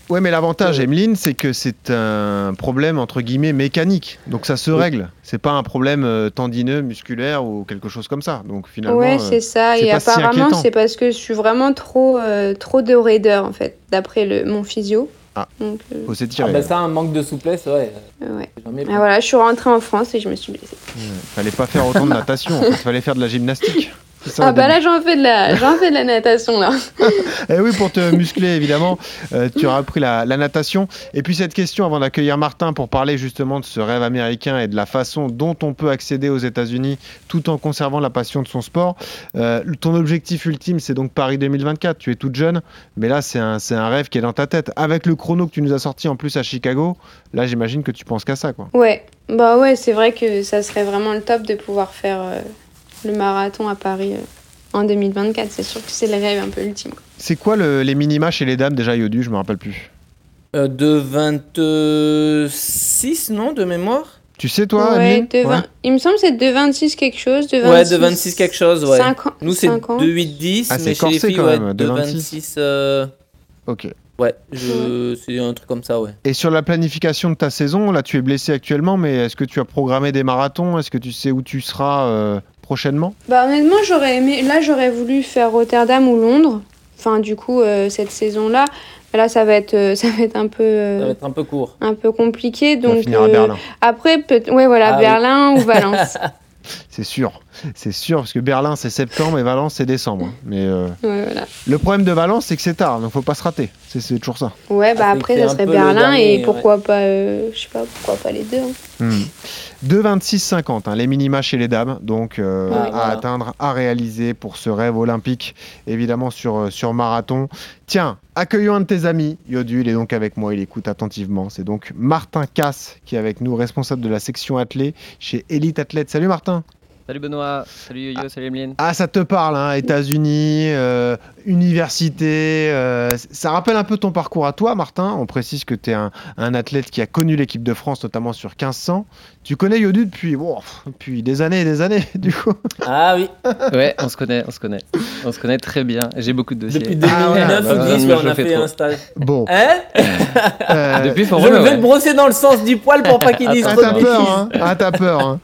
Ouais, mais l'avantage, Emeline, c'est que c'est un problème entre guillemets mécanique. Donc ça se règle. C'est pas un problème euh, tendineux, musculaire ou quelque chose comme ça. Donc finalement. Ouais, euh, c'est ça. Et si apparemment, c'est parce que je suis vraiment trop, euh, trop de raideur, en fait, d'après le- mon physio. Ah. Donc, euh, Faut Ah s'étirer. bah ça, un manque de souplesse, ouais. ouais. Ah, voilà, je suis rentrée en France et je me suis blessée. Ouais, Fallait pas faire autant de natation, en fait, fallait faire de la gymnastique. Ah bah là j'en fais de la, j'en fais de la natation là. et eh oui, pour te muscler évidemment, euh, tu auras appris la, natation. Et puis cette question avant d'accueillir Martin pour parler justement de ce rêve américain et de la façon dont on peut accéder aux États-Unis tout en conservant la passion de son sport. Euh, ton objectif ultime, c'est donc Paris 2024. Tu es toute jeune, mais là c'est un, c'est un rêve qui est dans ta tête. Avec le chrono que tu nous as sorti en plus à Chicago, là j'imagine que tu penses qu'à ça, quoi. Ouais, bah ouais, c'est vrai que ça serait vraiment le top de pouvoir faire. Euh, le marathon à Paris euh, en 2024. C'est sûr que c'est le rêve un peu ultime. C'est quoi les minima chez les dames déjà, Yodu Je me rappelle plus. Euh, de 26, non, de mémoire Tu sais, toi, ouais, Il me semble que c'est de 26 quelque chose. De 26... Ouais, de 26 quelque chose, ouais. Nous, c'est de 8, 10, ah, chez les filles, quand même, de 26. Euh, ok. Ouais, je... c'est un truc comme ça, ouais. Et sur la planification de ta saison, là, tu es blessé actuellement, mais est-ce que tu as programmé des marathons? Est-ce que tu sais où tu seras prochainement? Bah honnêtement, j'aurais aimé. Là, j'aurais voulu faire Rotterdam ou Londres. Enfin, du coup, euh, cette saison-là. Là, ça va être, euh, ça va être un peu. Euh, ça va être un peu court. Un peu compliqué. Donc. finir à Berlin. Après, peut ouais, voilà, ah Berlin ou Valence. c'est sûr, c'est sûr, parce que Berlin c'est septembre et Valence c'est décembre. Hein. Mais voilà. le problème de Valence c'est que c'est tard, donc faut pas se rater. C'est toujours ça. Ouais, bah ah, après ça serait Berlin et pourquoi pas, je sais pas, pourquoi pas les deux. Hein. Hmm. 2,26,50, hein, les minima chez les dames, donc euh, à atteindre, à réaliser pour ce rêve olympique, évidemment sur, euh, sur marathon. Tiens, accueillons un de tes amis, Yodu, il est donc avec moi, il écoute attentivement. C'est donc Martin Casse qui est avec nous, responsable de la section athlée chez Elite Athlète. Salut Martin Salut Benoît, salut Yo-Yo, salut Emeline. Ah, ça te parle, hein, États-Unis, euh, université. Euh, ça rappelle un peu ton parcours à toi, Martin. On précise que tu es un, athlète qui a connu l'équipe de France, notamment sur 1500. Tu connais Yodu depuis, depuis des années et des années, du coup. Ah oui. ouais, on se connaît, on se connaît. On se connaît très bien. J'ai beaucoup de dossiers. Depuis 2009 ah, ou 10, on a fait un stage. Bon. Hein euh, depuis Je vais te brosser dans le sens du poil pour pas qu'il dise ah, t'as peur, hein. Ah, t'as peur. Hein.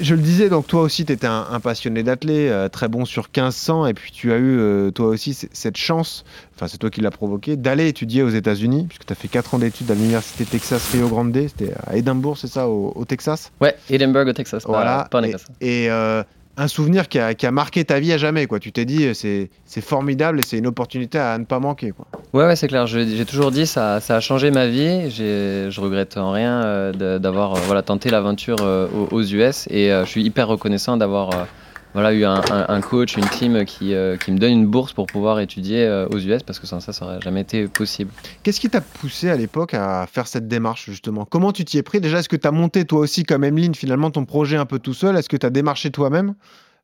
je le disais, donc toi aussi, tu étais un, passionné d'athlé, euh, très bon sur 1500, et puis tu as eu euh, toi aussi cette chance, enfin c'est toi qui l'as provoqué, d'aller étudier aux États-Unis, puisque tu as fait 4 ans d'études à l'université Texas Rio Grande, c'était à Edinburgh, c'est ça, au, Texas? Ouais, Edinburgh au Texas, voilà. pas, et, et euh, un souvenir qui a, marqué ta vie à jamais. Quoi. Tu t'es dit, c'est, formidable et c'est une opportunité à ne pas manquer. Quoi. Ouais, ouais c'est clair. J'ai toujours dit, ça, ça a changé ma vie. Je regrette en rien euh, d'avoir euh, voilà, tenté l'aventure euh, aux, US et je suis hyper reconnaissant d'avoir voilà, eu un, coach, une team qui, qui, me donne une bourse pour pouvoir étudier aux US parce que sans ça, ça n'aurait jamais été possible. Qu'est-ce qui t'a poussé à l'époque à faire cette démarche justement? Comment tu t'y es pris? Déjà, est-ce que tu as monté toi aussi comme Emeline finalement ton projet un peu tout seul? Est-ce que tu as démarché toi-même?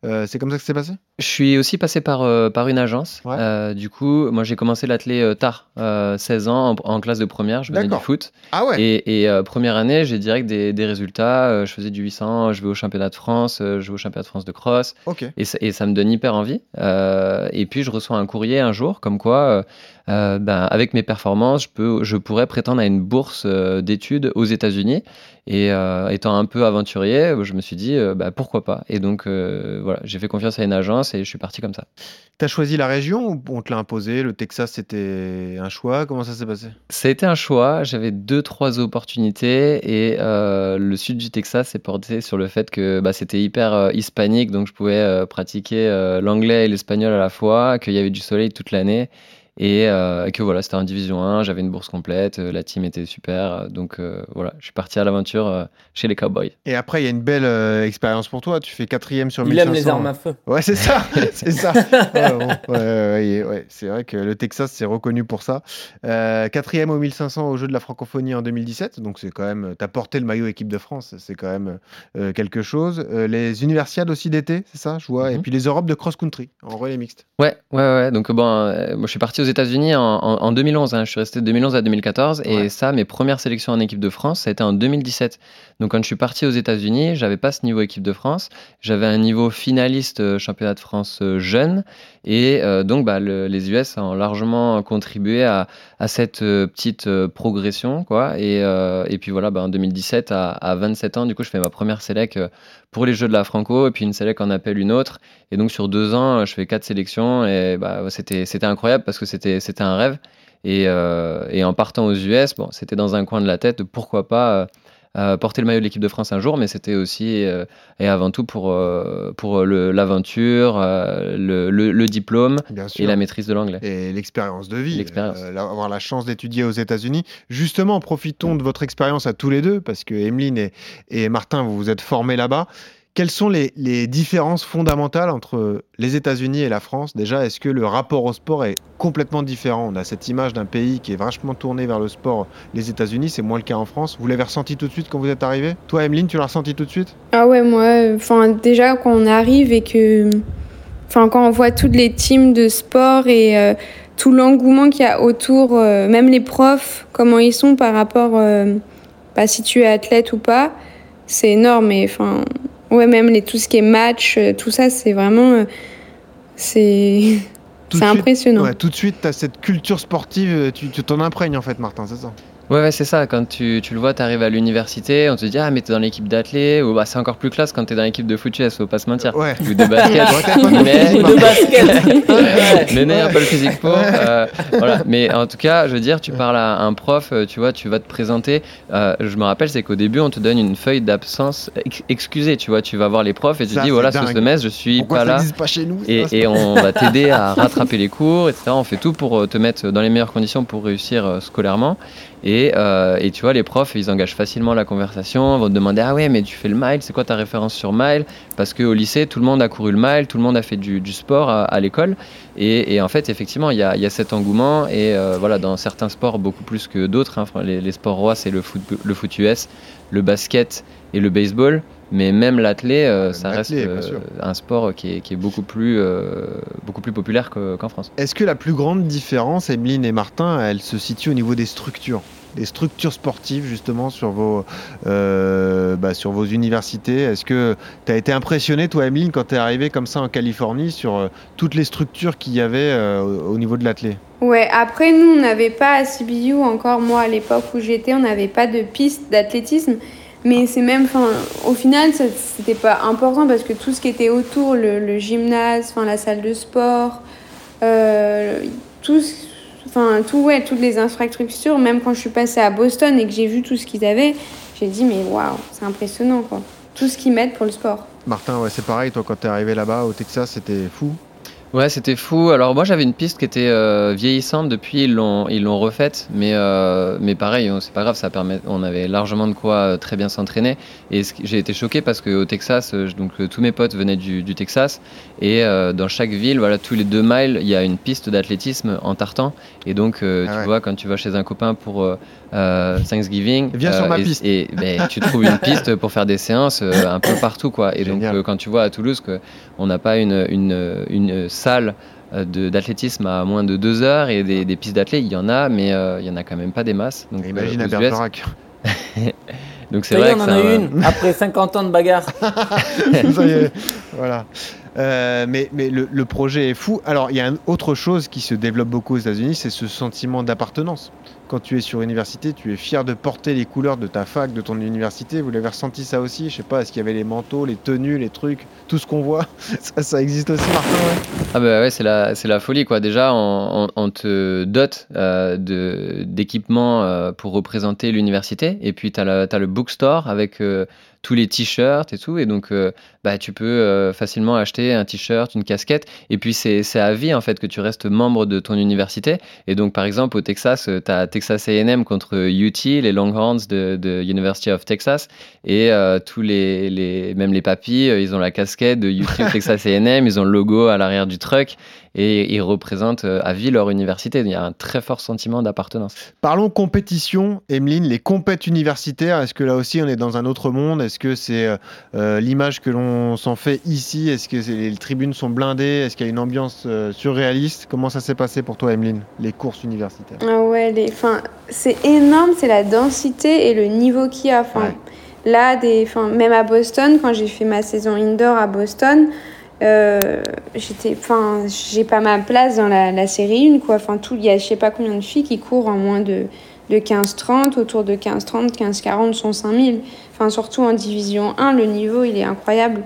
Euh, c'est comme ça que c'est passé? Je suis aussi passé par, euh, par une agence. Euh, du coup, moi j'ai commencé l'athlé tard, 16 ans, en, classe de première, je faisais du foot. Ah ouais Et, première année, j'ai direct des, des résultats. je faisais du 800, je vais au championnat de France, je vais au championnat de France de cross. Et, et, ça me donne hyper envie. et puis je reçois un courrier un jour comme quoi euh, ben, avec mes performances, je, peux, je pourrais prétendre à une bourse euh, d'études aux États-Unis. Et euh, étant un peu aventurier, je me suis dit, bah, pourquoi pas Et donc, voilà, j'ai fait confiance à une agence et je suis parti comme ça. Tu as choisi la région ou on te l'a imposé? Le Texas, c'était un choix? Comment ça s'est passé? Ça a été un choix. J'avais deux, trois opportunités et le sud du Texas s'est porté sur le fait que bah, c'était hyper hispanique, donc je pouvais pratiquer l'anglais et l'espagnol à la fois, qu'il y avait du soleil toute l'année euh, et que voilà, c'était en division 1, j'avais une bourse complète, euh, la team était super. Euh, donc voilà, je suis parti à l'aventure chez les Cowboys. Et après, il y a une belle expérience pour toi. Tu fais quatrième sur Il 1500. aime les armes à feu. Ouais, c'est ça. c'est ça. ouais, ouais, c'est vrai que le Texas, c'est reconnu pour ça. quatrième au 1500 au jeu de la francophonie en 2017. Donc c'est quand même, t'as porté le maillot équipe de France. C'est quand même quelque chose. les universiades aussi d'été, c'est ça, je vois. Et mhm. puis les Europes de cross-country en relais mixte. Ouais, ouais, ouais. Donc bon, moi je suis parti États-Unis en, 2011. Hein. Je suis resté de 2011 à 2014. Et ça, mes premières sélections en équipe de France, ça a été en 2017. Donc quand je suis parti aux États-Unis, j'avais pas ce niveau équipe de France. J'avais un niveau finaliste euh, championnat de France euh, jeune. Et euh, donc bah, les US ont largement contribué à, cette petite progression. Quoi. Et, et puis voilà, bah, en 2017, à, 27 ans, du coup, je fais ma première sélec pour les Jeux de la Franco. Et puis une sélec en appelle une autre. Et donc sur deux ans, je fais quatre sélections. Et bah, c'était incroyable parce que c'était un rêve. Et, et, en partant aux US, bon, c'était dans un coin de la tête pourquoi pas porter le maillot de l'équipe de France un jour, mais c'était aussi et avant tout pour, pour l'aventure, le, le, diplôme et la maîtrise de l'anglais. Et l'expérience de vie. avoir la chance d'étudier aux États-Unis. Justement, profitons de votre expérience à tous les deux, parce que Emeline et, et Martin, vous vous êtes formés là-bas. Quelles sont les, différences fondamentales entre les États-Unis et la France? Déjà, est-ce que le rapport au sport est complètement différent? On a cette image d'un pays qui est vachement tourné vers le sport. Les États-Unis, c'est moins le cas en France. Vous l'avez ressenti tout de suite quand vous êtes arrivé? Toi, Emeline, tu l'as ressenti tout de suite? Ah ouais, moi, enfin déjà quand on arrive et que, enfin quand on voit toutes les teams de sport et euh, tout l'engouement qu'il y a autour, euh, même les profs, comment ils sont par rapport, euh, bah, si tu es athlète ou pas, c'est énorme. Et enfin Ouais, même les, tout ce qui est match, euh, tout ça, c'est vraiment. Euh, c'est. C'est impressionnant. Ouais, tout de suite, tu as cette culture sportive, tu t'en imprègnes en fait, Martin, c'est ça? Ouais, ouais c'est ça. Quand tu, tu le vois, tu arrives à l'université, on te dit Ah, mais t'es dans l'équipe d'athlètes, ou bah, c'est encore plus classe quand t'es dans l'équipe de foot US, faut pas se mentir. Ouais. Ou de basket. mais... de basket Mais n'est pas le physique pour. Euh, voilà. Mais en tout cas, je veux dire, tu parles à un prof, euh, tu vois, tu vas te présenter. Euh, je me rappelle, c'est qu'au début, on te donne une feuille d'absence excusée, tu vois, tu vas voir les profs et tu te dis Voilà, ce semestre, je suis pas là. Pas chez nous, et, et on va t'aider à rattraper les cours, etc. On fait tout pour te mettre dans les meilleures conditions pour réussir scolairement. Et, euh, et, tu vois, les profs, ils engagent facilement la conversation, vont te demander Ah ouais, mais tu fais le mile, c'est quoi ta référence sur mile? Parce qu'au lycée, tout le monde a couru le mile, tout le monde a fait du, du sport à, l'école. Et, et, en fait, effectivement, il y a, y a, cet engouement. Et euh, voilà, dans certains sports, beaucoup plus que d'autres. Hein, les, les, sports rois, c'est le foot, le foot US, le basket et le baseball. Mais même l'athlé, euh, ça reste euh, un sport qui est, qui est beaucoup, plus, euh, beaucoup plus populaire qu'en France. Est-ce que la plus grande différence, Emeline et Martin, elle se situe au niveau des structures? Des structures sportives justement sur vos, bah, sur vos universités Est-ce que tu as été impressionné, toi, Emeline, quand tu es arrivé comme ça en Californie, sur toutes les structures qu'il y avait au niveau de l'athlé? Ouais, après, nous, on n'avait pas à CBU encore, moi, à l'époque où j'étais, on n'avait pas de piste d'athlétisme. Mais c'est même, enfin, au final, c'était pas important parce que tout ce qui était autour, le, gymnase, enfin, la salle de sport, euh, tout, enfin, tout, ouais, toutes les infrastructures, même quand je suis passée à Boston et que j'ai vu tout ce qu'ils avaient, j'ai dit, mais waouh, c'est impressionnant, quoi. Tout ce qu'ils mettent pour le sport. Martin, ouais, c'est pareil, toi, quand t'es arrivé là-bas au Texas, c'était fou. Ouais, c'était fou. Alors moi j'avais une piste qui était euh, vieillissante depuis ils l'ont ils l'ont refaite, mais euh, mais pareil, c'est pas grave, ça permet on avait largement de quoi euh, très bien s'entraîner. Et j'ai été choqué parce qu'au Texas donc tous mes potes venaient du, du Texas et dans chaque ville, voilà, tous les deux miles, il y a une piste d'athlétisme en tartan. Et donc ah tu vois quand tu vas chez un copain pour Thanksgiving, viens sur ma piste et ben, tu trouves une piste pour faire des séances un peu partout quoi. Et donc quand tu vois à Toulouse que on n'a pas une une, une salle euh, d'athlétisme à moins de deux heures et des, pistes d'athlètes, il y en a, mais euh, il n'y en a quand même pas des masses. Donc, Imagine euh, à Bergerac. donc c'est vrai on en a une après 50 ans de bagarre. voilà. mais, mais le, le, projet est fou. Alors, il y a une autre chose qui se développe beaucoup aux États-Unis, c'est ce sentiment d'appartenance quand tu es sur université, tu es fier de porter les couleurs de ta fac, de ton université. Vous l'avez ressenti ça aussi? Je sais pas, est-ce qu'il y avait les manteaux, les tenues, les trucs, tout ce qu'on voit? Ça, existe aussi, Martin Ah bah ouais, c'est la, c'est la folie quoi. Déjà, on, te dote euh, d'équipements euh, pour représenter l'université. Et puis, tu as, le bookstore avec euh, tous les t-shirts et tout. Et donc, bah, tu peux facilement acheter un t-shirt, une casquette. Et puis, c'est à vie, en fait, que tu restes membre de ton université. Et donc, par exemple, au Texas, tu as Texas AM contre UT, les Longhorns de, de University of Texas. Et tous les, les, même les papis, ils ont la casquette de UT Texas AM, ils ont le logo à l'arrière du truck et ils représentent à vie leur université. Il y a un très fort sentiment d'appartenance. Parlons compétition, Emeline, les compètes universitaires, est-ce que là aussi on est dans un autre monde? Est-ce que c'est euh, euh, l'image que l'on s'en fait ici? Est-ce que les tribunes sont blindées? Est-ce qu'il y a une ambiance euh, surréaliste? Comment ça s'est passé pour toi, Emeline, les courses universitaires? Ah ouais, les... enfin, c'est énorme, c'est la densité et le niveau qu'il y a. Enfin, Là, des... enfin, même à Boston, quand j'ai fait ma saison indoor à Boston, j'étais enfin j'ai pas ma place dans la, la série 1 quoi enfin tout il y a je sais pas combien de filles qui courent en moins de de 15-30 autour de 15-30 15-40 sont 5000 Enfin, surtout en division 1, le niveau, il est incroyable.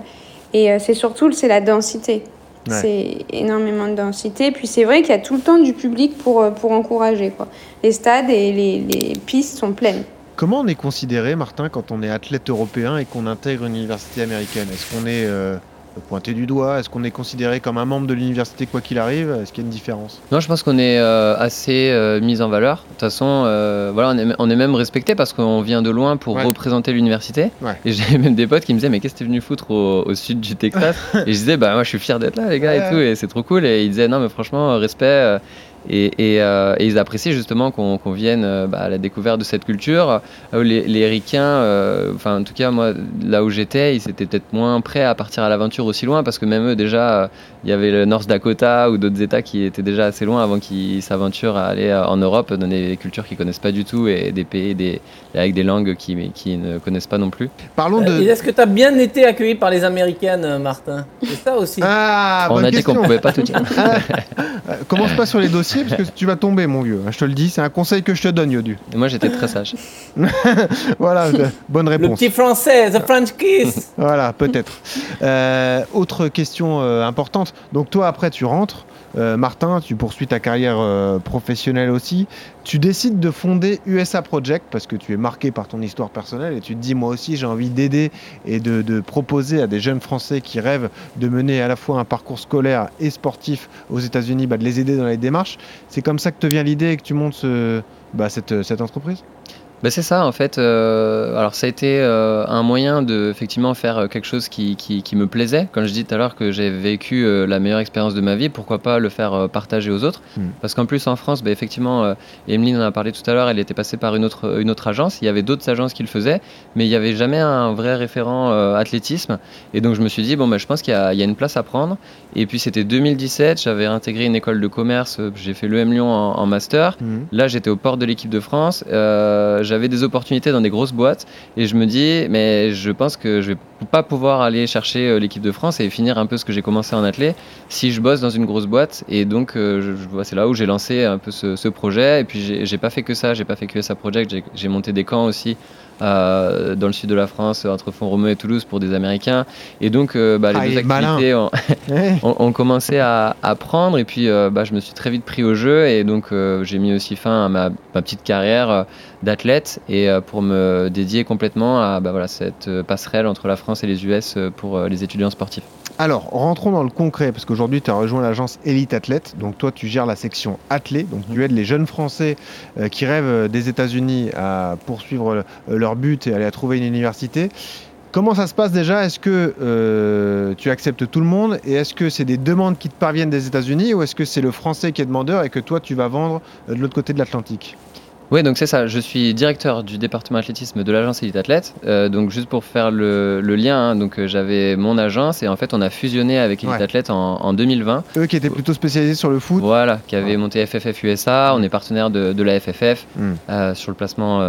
Et euh, c'est surtout c'est la densité. C'est énormément de densité. Puis c'est vrai qu'il y a tout le temps du public pour, euh, pour encourager. Quoi. Les stades et les, les pistes sont pleines Comment on est considéré, Martin, quand on est athlète européen et qu'on intègre une université américaine? Est-ce qu'on est euh, pointé du doigt Est-ce qu'on est considéré comme un membre de l'université quoi qu'il arrive? Est-ce qu'il y a une différence? Non, je pense qu'on est euh, assez euh, mis en valeur. De toute façon, euh, voilà, on est, on est même respecté parce qu'on vient de loin pour Ouais. représenter l'université. Ouais. Et j'ai même des potes qui me disaient mais qu'est-ce que t'es venu foutre au, au sud du Texas? Et je disais bah moi je suis fier d'être là les gars Ouais. et tout et c'est trop cool. Et ils disaient non mais franchement respect. Euh, et, et, euh, et ils apprécient justement qu'on vienne euh, bah, à la découverte de cette culture. Euh, les, les Ricains, euh, enfin en tout cas moi là où j'étais, ils étaient peut-être moins prêts à partir à l'aventure aussi loin parce que même eux déjà, euh, il y avait le North Dakota ou d'autres États qui étaient déjà assez loin avant qu'ils s'aventurent à aller euh, en Europe dans des cultures qu'ils connaissent pas du tout et des pays des, avec des langues qu'ils qui ne connaissent pas non plus. Parlons de. et Est-ce que tu as bien été accueilli par les Américaines, Martin? C'est ça aussi. Ah, On a dit qu'on question. pouvait pas tout dire. Commence pas sur les dossiers? Parce que tu vas tomber, mon vieux. Je te le dis, c'est un conseil que je te donne, Yodu. Et moi j'étais très sage. Voilà, euh, bonne Le réponse. petit français, the French kiss. Voilà, peut-être. Euh, autre question euh, importante. Donc toi, après, tu rentres. Euh, Martin, tu poursuis ta carrière euh, professionnelle aussi. Tu décides de fonder USA Project parce que tu es marqué par ton histoire personnelle et tu te dis, moi aussi, j'ai envie d'aider et de, proposer à des jeunes Français qui rêvent de mener à la fois un parcours scolaire et sportif aux États-Unis, bah, de les aider dans les démarches. C'est comme ça que te vient l'idée et que tu montes bah, cette entreprise? Ben c'est ça en fait. euh, alors ça a été euh, un moyen de effectivement faire euh, quelque chose qui, qui, qui me plaisait. Comme je dis tout à l'heure que j'ai vécu euh, la meilleure expérience de ma vie, pourquoi pas le faire partager aux autres? Mm. Parce qu'en plus en France, ben, effectivement, Emeline en a parlé tout à l'heure, elle était passée par une autre, une autre agence. Il y avait d'autres agences qui le faisaient, mais il n'y avait jamais un vrai référent athlétisme. Et donc je me suis dit, bon, ben, je pense qu'il y, a- il y a une place à prendre. Et puis c'était 2017, j'avais intégré une école de commerce, j'ai fait l'EM Lyon en, en master. Là, j'étais au port de l'équipe de France. J'avais des opportunités dans des grosses boîtes. Et je me dis, mais je pense que je vais pas pouvoir aller chercher euh, l'équipe de France et finir un peu ce que j'ai commencé en athlé si je bosse dans une grosse boîte. Et donc, euh, je, vois, c'est là où j'ai lancé un peu ce, ce projet. Et puis, j'ai pas fait que ça. J'ai pas fait que ça project. J'ai monté des camps aussi euh, dans le sud de la France, entre Font-Romeu et Toulouse pour des Américains. Et donc, euh, bah, les Ah, deux activités ont, Ouais. ont, ont commencé à, à prendre et puis euh, bah, je me suis très vite pris au jeu et donc j'ai mis aussi fin à ma, ma petite carrière d'athlète et pour me dédier complètement à bah, voilà, cette passerelle entre la France et les US pour les étudiants sportifs. Alors, rentrons dans le concret, parce qu'aujourd'hui, tu as rejoint l'agence Elite Athlète. Donc, toi, tu gères la section athlée. Donc, tu aides les jeunes Français euh, qui rêvent euh, des États-Unis à poursuivre le- euh, leur but et aller à trouver une université. Comment ça se passe déjà? Est-ce que euh, tu acceptes tout le monde? Et est-ce que c'est des demandes qui te parviennent des États-Unis? Ou est-ce que c'est le français qui est demandeur et que toi, tu vas vendre euh, de l'autre côté de l'Atlantique? Oui, donc c'est ça. Je suis directeur du département athlétisme de l'agence Elite Athlète. Euh, donc juste pour faire le, le lien, hein, donc euh, j'avais mon agence et en fait on a fusionné avec Elite Ouais. Athlète en, en 2020. Eux qui étaient plutôt spécialisés sur le foot Voilà, qui avait monté FFF USA. On est partenaire de, de la FFF Mm. euh, sur le placement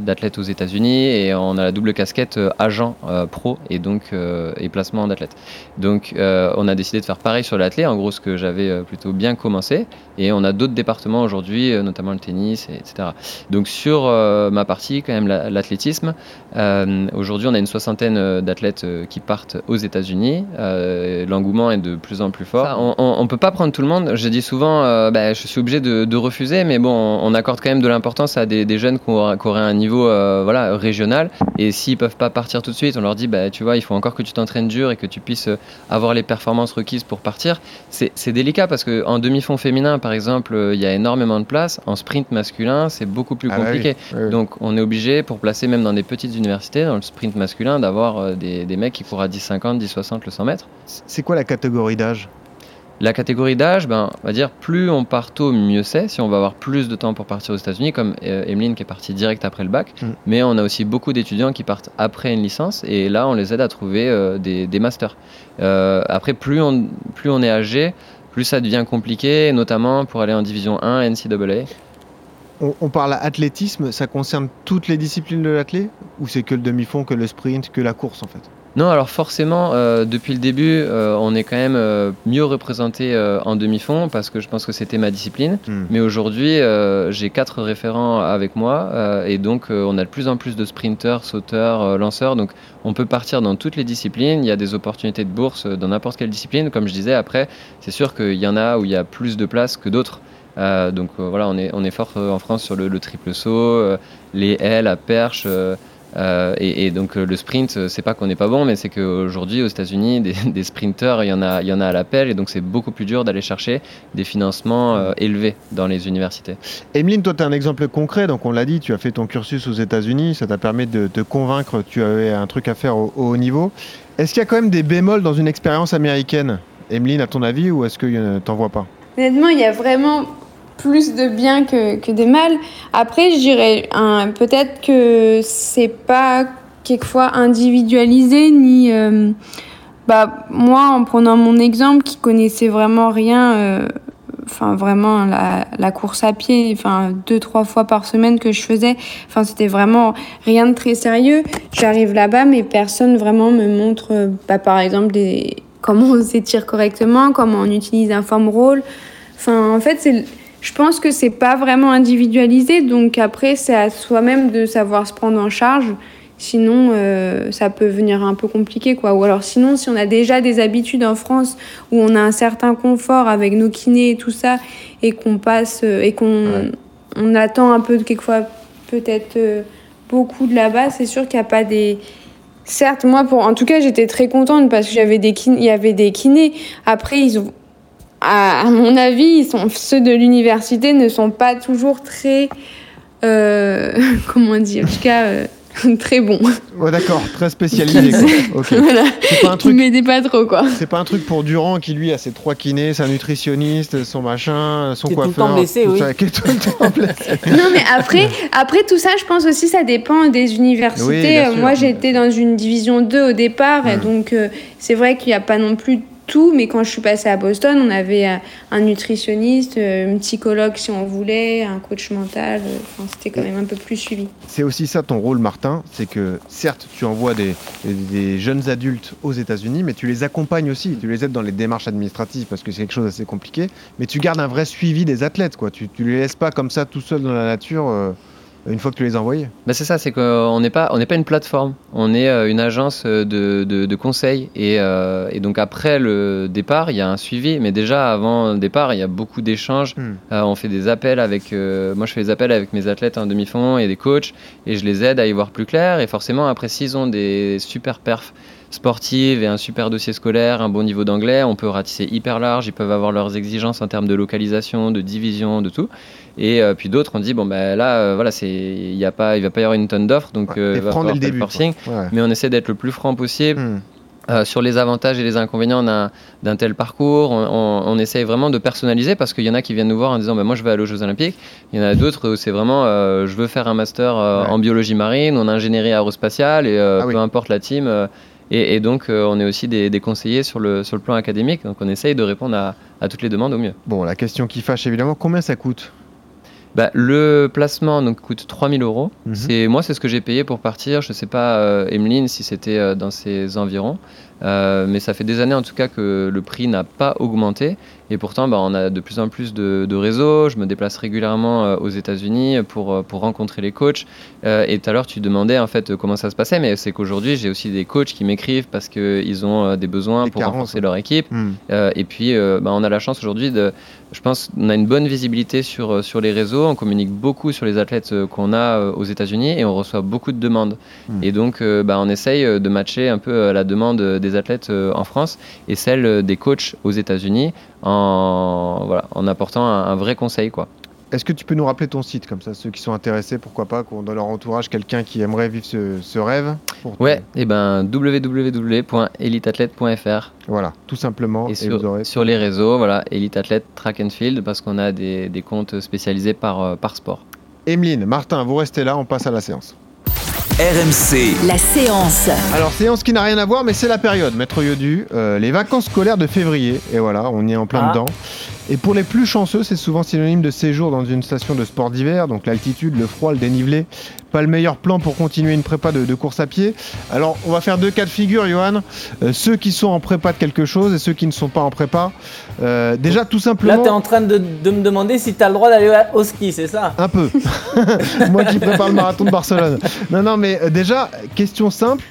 d'athlètes aux États-Unis et on a la double casquette agent pro et donc et placement d'athlètes. Donc on a décidé de faire pareil sur l'athlète, en gros ce que j'avais plutôt bien commencé. Et on a d'autres départements aujourd'hui, notamment le tennis, et- etc. Donc sur euh, ma partie, quand même la- l'athlétisme, euh, aujourd'hui on a une soixantaine euh, d'athlètes qui partent aux États-Unis. L'engouement est de plus en plus fort. Ça, on, on peut pas prendre tout le monde. Je dis souvent, bah, je suis obligé de, de refuser, mais bon, on, on accorde quand même de l'importance à des, des jeunes qui auraient, qui auraient un niveau voilà, régional. Et s'ils peuvent pas partir tout de suite, on leur dit, bah, tu vois, il faut encore que tu t'entraînes dur et que tu puisses avoir les performances requises pour partir. C'est délicat parce que en demi-fond féminin, par exemple, il y a énormément de place. En sprint masculin, c'est beaucoup plus Ah bah oui, compliqué. oui. Donc, on est obligé, pour placer même dans des petites universités, dans le sprint masculin, d'avoir euh, des, des mecs qui courent à 10,50, 10,60 le 100 mètres. C'est quoi la catégorie d'âge? La catégorie d'âge, ben, on va dire plus on part tôt, mieux c'est. Si on va avoir plus de temps pour partir aux États-Unis, comme euh, Emeline qui est partie direct après le bac, Mm. mais on a aussi beaucoup d'étudiants qui partent après une licence et là on les aide à trouver euh, des, des masters. Euh, après, plus on, plus on est âgé, plus ça devient compliqué, notamment pour aller en division 1 NCAA. On, on parle athlétisme, ça concerne toutes les disciplines de l'athlète Ou c'est que le demi-fond, que le sprint, que la course en fait? Non, alors forcément, euh, depuis le début, euh, on est quand même euh, mieux représenté en demi-fond parce que je pense que c'était ma discipline. Hmm. Mais aujourd'hui, j'ai quatre référents avec moi et donc on a de plus en plus de sprinteurs, sauteurs, lanceurs. Donc on peut partir dans toutes les disciplines. Il y a des opportunités de bourse dans n'importe quelle discipline. Comme je disais, après, c'est sûr qu'il y en a où il y a plus de place que d'autres. Euh, donc euh, voilà, on est, on est fort euh, en France sur le, le triple saut, euh, les haies, la perche. euh, euh, et, et donc euh, le sprint, c'est pas qu'on n'est pas bon, mais c'est qu'aujourd'hui aux États-Unis, des, des sprinteurs, il y en a, il y en a à l'appel, et donc c'est beaucoup plus dur d'aller chercher des financements euh, élevés dans les universités. Emeline, toi, tu as un exemple concret. Donc, on l'a dit, tu as fait ton cursus aux États-Unis. Ça t'a permis de te convaincre que tu avais un truc à faire au, au haut niveau. Est-ce qu'il y a quand même des bémols dans une expérience américaine? Emeline, à ton avis, ou est-ce que euh, t'en vois pas? Honnêtement, il y a vraiment plus de bien que, que des mal. Après, je dirais peut-être que c'est pas quelquefois individualisé ni. euh, bah, moi, en prenant mon exemple, qui connaissait vraiment rien, euh, enfin vraiment la, la course à pied, enfin deux trois fois par semaine que je faisais, enfin c'était vraiment rien de très sérieux. J'arrive là-bas, mais personne vraiment me montre, bah, par exemple, des comment on s'étire correctement, comment on utilise un foam roll. Enfin, en fait, c'est, je pense que c'est pas vraiment individualisé, donc après, c'est à soi-même de savoir se prendre en charge. Sinon, euh, ça peut venir un peu compliqué, quoi. Ou alors, sinon, si on a déjà des habitudes en France où on a un certain confort avec nos kinés et tout ça, et qu'on passe euh, et qu'on on attend un peu, quelquefois, peut-être euh, beaucoup de là-bas, c'est sûr qu'il n'y a pas des. Certes, moi, pour, en tout cas, j'étais très contente parce que j'avais des kin- il y avait des kinés. Après, ils ont, à, à mon avis, ils sont, ceux de l'université ne sont pas toujours très, euh, comment dire, en tout cas, euh, très bons. Ouais, d'accord, très spécialisé. quoi. Ok. Voilà. C'est pas un Ils truc. m'aidaient pas trop, quoi. C'est pas un truc pour Durand qui lui a ses trois kinés, sa nutritionniste, son machin, son Qui est tout le coiffeur. temps blessé, tout oui. ça, qui est tout le temps blessé. Non, mais après, après tout ça, je pense aussi ça dépend des universités. Oui. Moi, j'étais dans une division 2 au départ, et Hmm. donc euh, c'est vrai qu'il n'y a pas non plus tout, mais quand je suis passée à Boston, on avait euh, un nutritionniste, euh, un psychologue si on voulait, un coach mental. euh, Enfin, c'était quand même un peu plus suivi. C'est aussi ça ton rôle, Martin. C'est que certes, tu envoies des, des jeunes adultes aux États-Unis, mais tu les accompagnes aussi. Tu les aides dans les démarches administratives parce que c'est quelque chose d'assez compliqué. Mais tu gardes un vrai suivi des athlètes. Quoi. Tu ne les laisses pas comme ça tout seul dans la nature euh, une fois que tu les as envoyés. Bah c'est ça, c'est qu'on n'est pas, on pas une plateforme, on est euh, une agence euh, de, de, de conseil et, euh, et donc après le départ, il y a un suivi, mais déjà avant le départ, il y a beaucoup d'échanges. Hmm. Euh, on fait des appels avec, euh, moi je fais des appels avec mes athlètes en demi-fond et des coachs et je les aide à y voir plus clair et forcément après s'ils ont des super perfs sportives et un super dossier scolaire, un bon niveau d'anglais, on peut ratisser hyper large, ils peuvent avoir leurs exigences en termes de localisation, de division, de tout. Et euh, puis d'autres, on dit bon ben là, euh, voilà, c'est, il y a pas, il va pas y avoir une tonne d'offres, donc euh, t'es il va falloir le début, forcing. Ouais. Mais on essaie d'être le plus franc possible. Hmm. euh, sur les avantages et les inconvénients d'un, tel parcours, on, on, on essaye vraiment de personnaliser parce qu'il y en a qui viennent nous voir en disant bah, Moi je veux aller aux Jeux Olympiques. Il y en a d'autres où c'est vraiment euh, Je veux faire un master euh, Ouais. en biologie marine, en ingénierie aérospatiale et euh, Ah oui. peu importe la team. Et, et donc euh, on est aussi des, des conseillers sur le, sur le plan académique. Donc on essaye de répondre à, à toutes les demandes au mieux. Bon, la question qui fâche évidemment, combien ça coûte? Bah, le placement donc, coûte 3000 euros. C'est Moi, c'est ce que j'ai payé pour partir. Je ne sais pas, euh, Emeline, si c'était euh, dans ces environs. Euh, mais ça fait des années en tout cas que le prix n'a pas augmenté. Et pourtant, bah, on a de plus en plus de, de réseaux. Je me déplace régulièrement euh, aux États-Unis pour, euh, pour rencontrer les coachs. Euh, et tout à l'heure, tu demandais en fait comment ça se passait. Mais c'est qu'aujourd'hui, j'ai aussi des coachs qui m'écrivent parce qu'ils ont des besoins Des pour carences, renforcer leur équipe. Hmm. Et puis, bah, on a la chance aujourd'hui de. Je pense qu'on a une bonne visibilité sur, euh, sur les réseaux. On communique beaucoup sur les athlètes euh, qu'on a euh, aux États-Unis et on reçoit beaucoup de demandes. Hmm. Et donc, bah, on essaye de matcher un peu la demande des athlètes en France et celle des coachs aux États-Unis en, voilà, en apportant un, un vrai conseil. Quoi. Est-ce que tu peux nous rappeler ton site comme ça, ceux qui sont intéressés, pourquoi pas, qu'on dans leur entourage quelqu'un qui aimerait vivre ce, ce rêve pour- Ouais, et ben www.eliteathlete.fr. Voilà, tout simplement. Et et sur, vous aurez- sur les réseaux, voilà, Elite Athlete Track and Field, parce qu'on a des, des comptes spécialisés par, euh, par sport. Emeline, Martin, vous restez là, on passe à la séance. RMC, La séance. Alors, séance qui n'a rien à voir, mais c'est la période, Maître Yodu, euh, les vacances scolaires de février. Et voilà, on y est en plein Ah. dedans. Et pour les plus chanceux, c'est souvent synonyme de séjour dans une station de sport d'hiver, donc l'altitude, le froid, le dénivelé. Pas le meilleur plan pour continuer une prépa de, de course à pied. Alors, on va faire deux cas de figure, Johan. Euh, ceux qui sont en prépa de quelque chose et ceux qui ne sont pas en prépa. Euh, déjà, tout simplement. Là, tu es en train de, de me demander si tu as le droit d'aller au ski, c'est ça? Un peu. Moi qui prépare le marathon de Barcelone. Non, non, mais euh, déjà, question simple.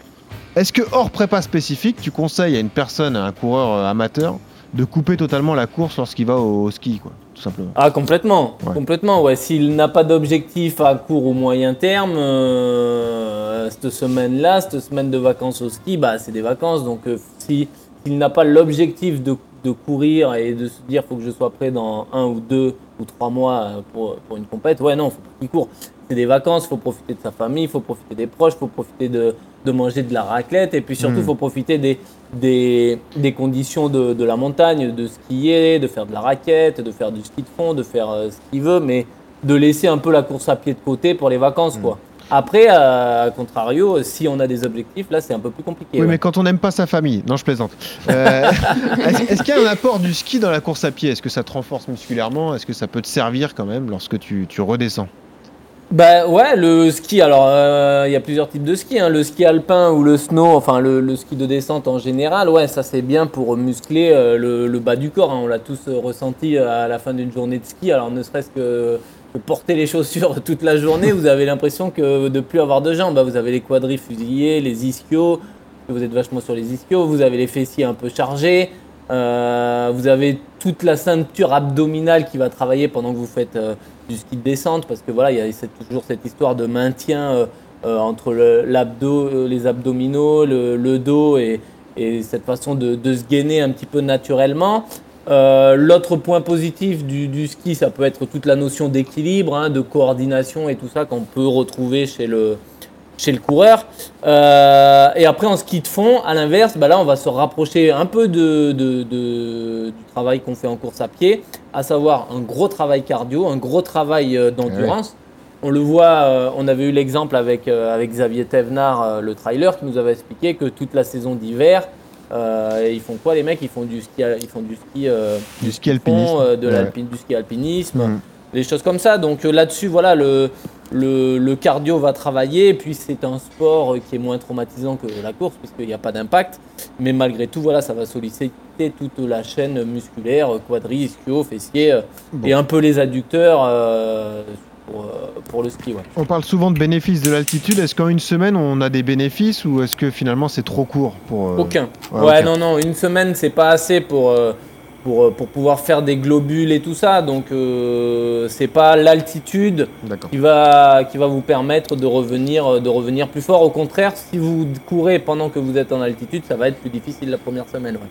Est-ce que hors prépa spécifique, tu conseilles à une personne, à un coureur amateur, de couper totalement la course lorsqu'il va au, au ski quoi tout simplement. Ah, complètement. Complètement, ouais. S'il n'a pas d'objectif à court ou moyen terme, euh, cette semaine-là, cette semaine de vacances au ski, bah, c'est des vacances. Donc, euh, si, s'il n'a pas l'objectif de, de, courir et de se dire faut que je sois prêt dans un ou deux ou trois mois euh, pour, pour une compète, ouais, non, faut pas qu'il court. C'est des vacances, il faut profiter de sa famille, il faut profiter des proches, il faut profiter de, de manger de la raclette et puis surtout, il faut profiter des, des, des conditions de, de, la montagne, de skier, de faire de la raquette, de faire du ski de fond, de faire euh, ce qu'il veut, mais de laisser un peu la course à pied de côté pour les vacances, quoi. Après, à contrario, si on a des objectifs, là, c'est un peu plus compliqué. Oui, ouais. mais quand on n'aime pas sa famille, non, je plaisante. Euh, est-ce est qu'il y a un apport du ski dans la course à pied? Est-ce que ça te renforce musculairement? Est-ce que ça peut te servir quand même lorsque tu, tu redescends? Bah ouais, le ski, alors euh, il y a plusieurs types de ski, hein. le ski alpin ou le snow, enfin le, le, ski de descente en général, ouais, ça c'est bien pour muscler euh, le, le, bas du corps, hein. on l'a tous ressenti à la fin d'une journée de ski, alors ne serait-ce que porter les chaussures toute la journée, vous avez l'impression que de plus avoir de jambes. Bah, vous avez les quadris fusillés, les ischios, vous êtes vachement sur les ischios, vous avez les fessiers un peu chargés, euh, vous avez toute la ceinture abdominale qui va travailler pendant que vous faites euh, du ski de descente, parce que voilà, il y a toujours cette histoire de maintien euh, euh entre le, l'abdo, les abdominaux, le, dos et, et, cette façon de, se gainer un petit peu naturellement. Euh, L'autre point positif du, du, ski, ça peut être toute la notion d'équilibre, hein, de coordination et tout ça qu'on peut retrouver chez le, chez le coureur. Euh, et après, en ski de fond, à l'inverse, bah là, on va se rapprocher un peu de, de, de du travail qu'on fait en course à pied, à savoir un gros travail cardio, un gros travail euh, d'endurance. Ouais. On le voit, euh, on avait eu l'exemple avec, avec Xavier Thévenard, le trailer, qui nous avait expliqué que toute la saison d'hiver, euh, ils font quoi les mecs? Ils font du ski, ils font du ski, euh, du ski alpinisme, fond, euh, de ouais. du ski alpinisme, mmh. des choses comme ça. Donc là-dessus, voilà, le, le, le, cardio va travailler. Et puis c'est un sport qui est moins traumatisant que la course puisqu'il n'y a pas d'impact. Mais malgré tout, voilà, ça va solliciter toute la chaîne musculaire, quadri, ischio, fessier bon. et un peu les adducteurs pour, pour, le ski. Ouais. On parle souvent de bénéfices de l'altitude. Est-ce qu'en une semaine, on a des bénéfices ou est-ce que finalement c'est trop court pour euh... Aucun. Ouais, ouais aucun. non, non. Une semaine, c'est pas assez pour, euh, pour, pour pouvoir faire des globules et tout ça. Donc, euh, c'est pas l'altitude qui va, qui va vous permettre de revenir, de revenir plus fort. Au contraire, si vous courez pendant que vous êtes en altitude, ça va être plus difficile la première semaine. Ouais.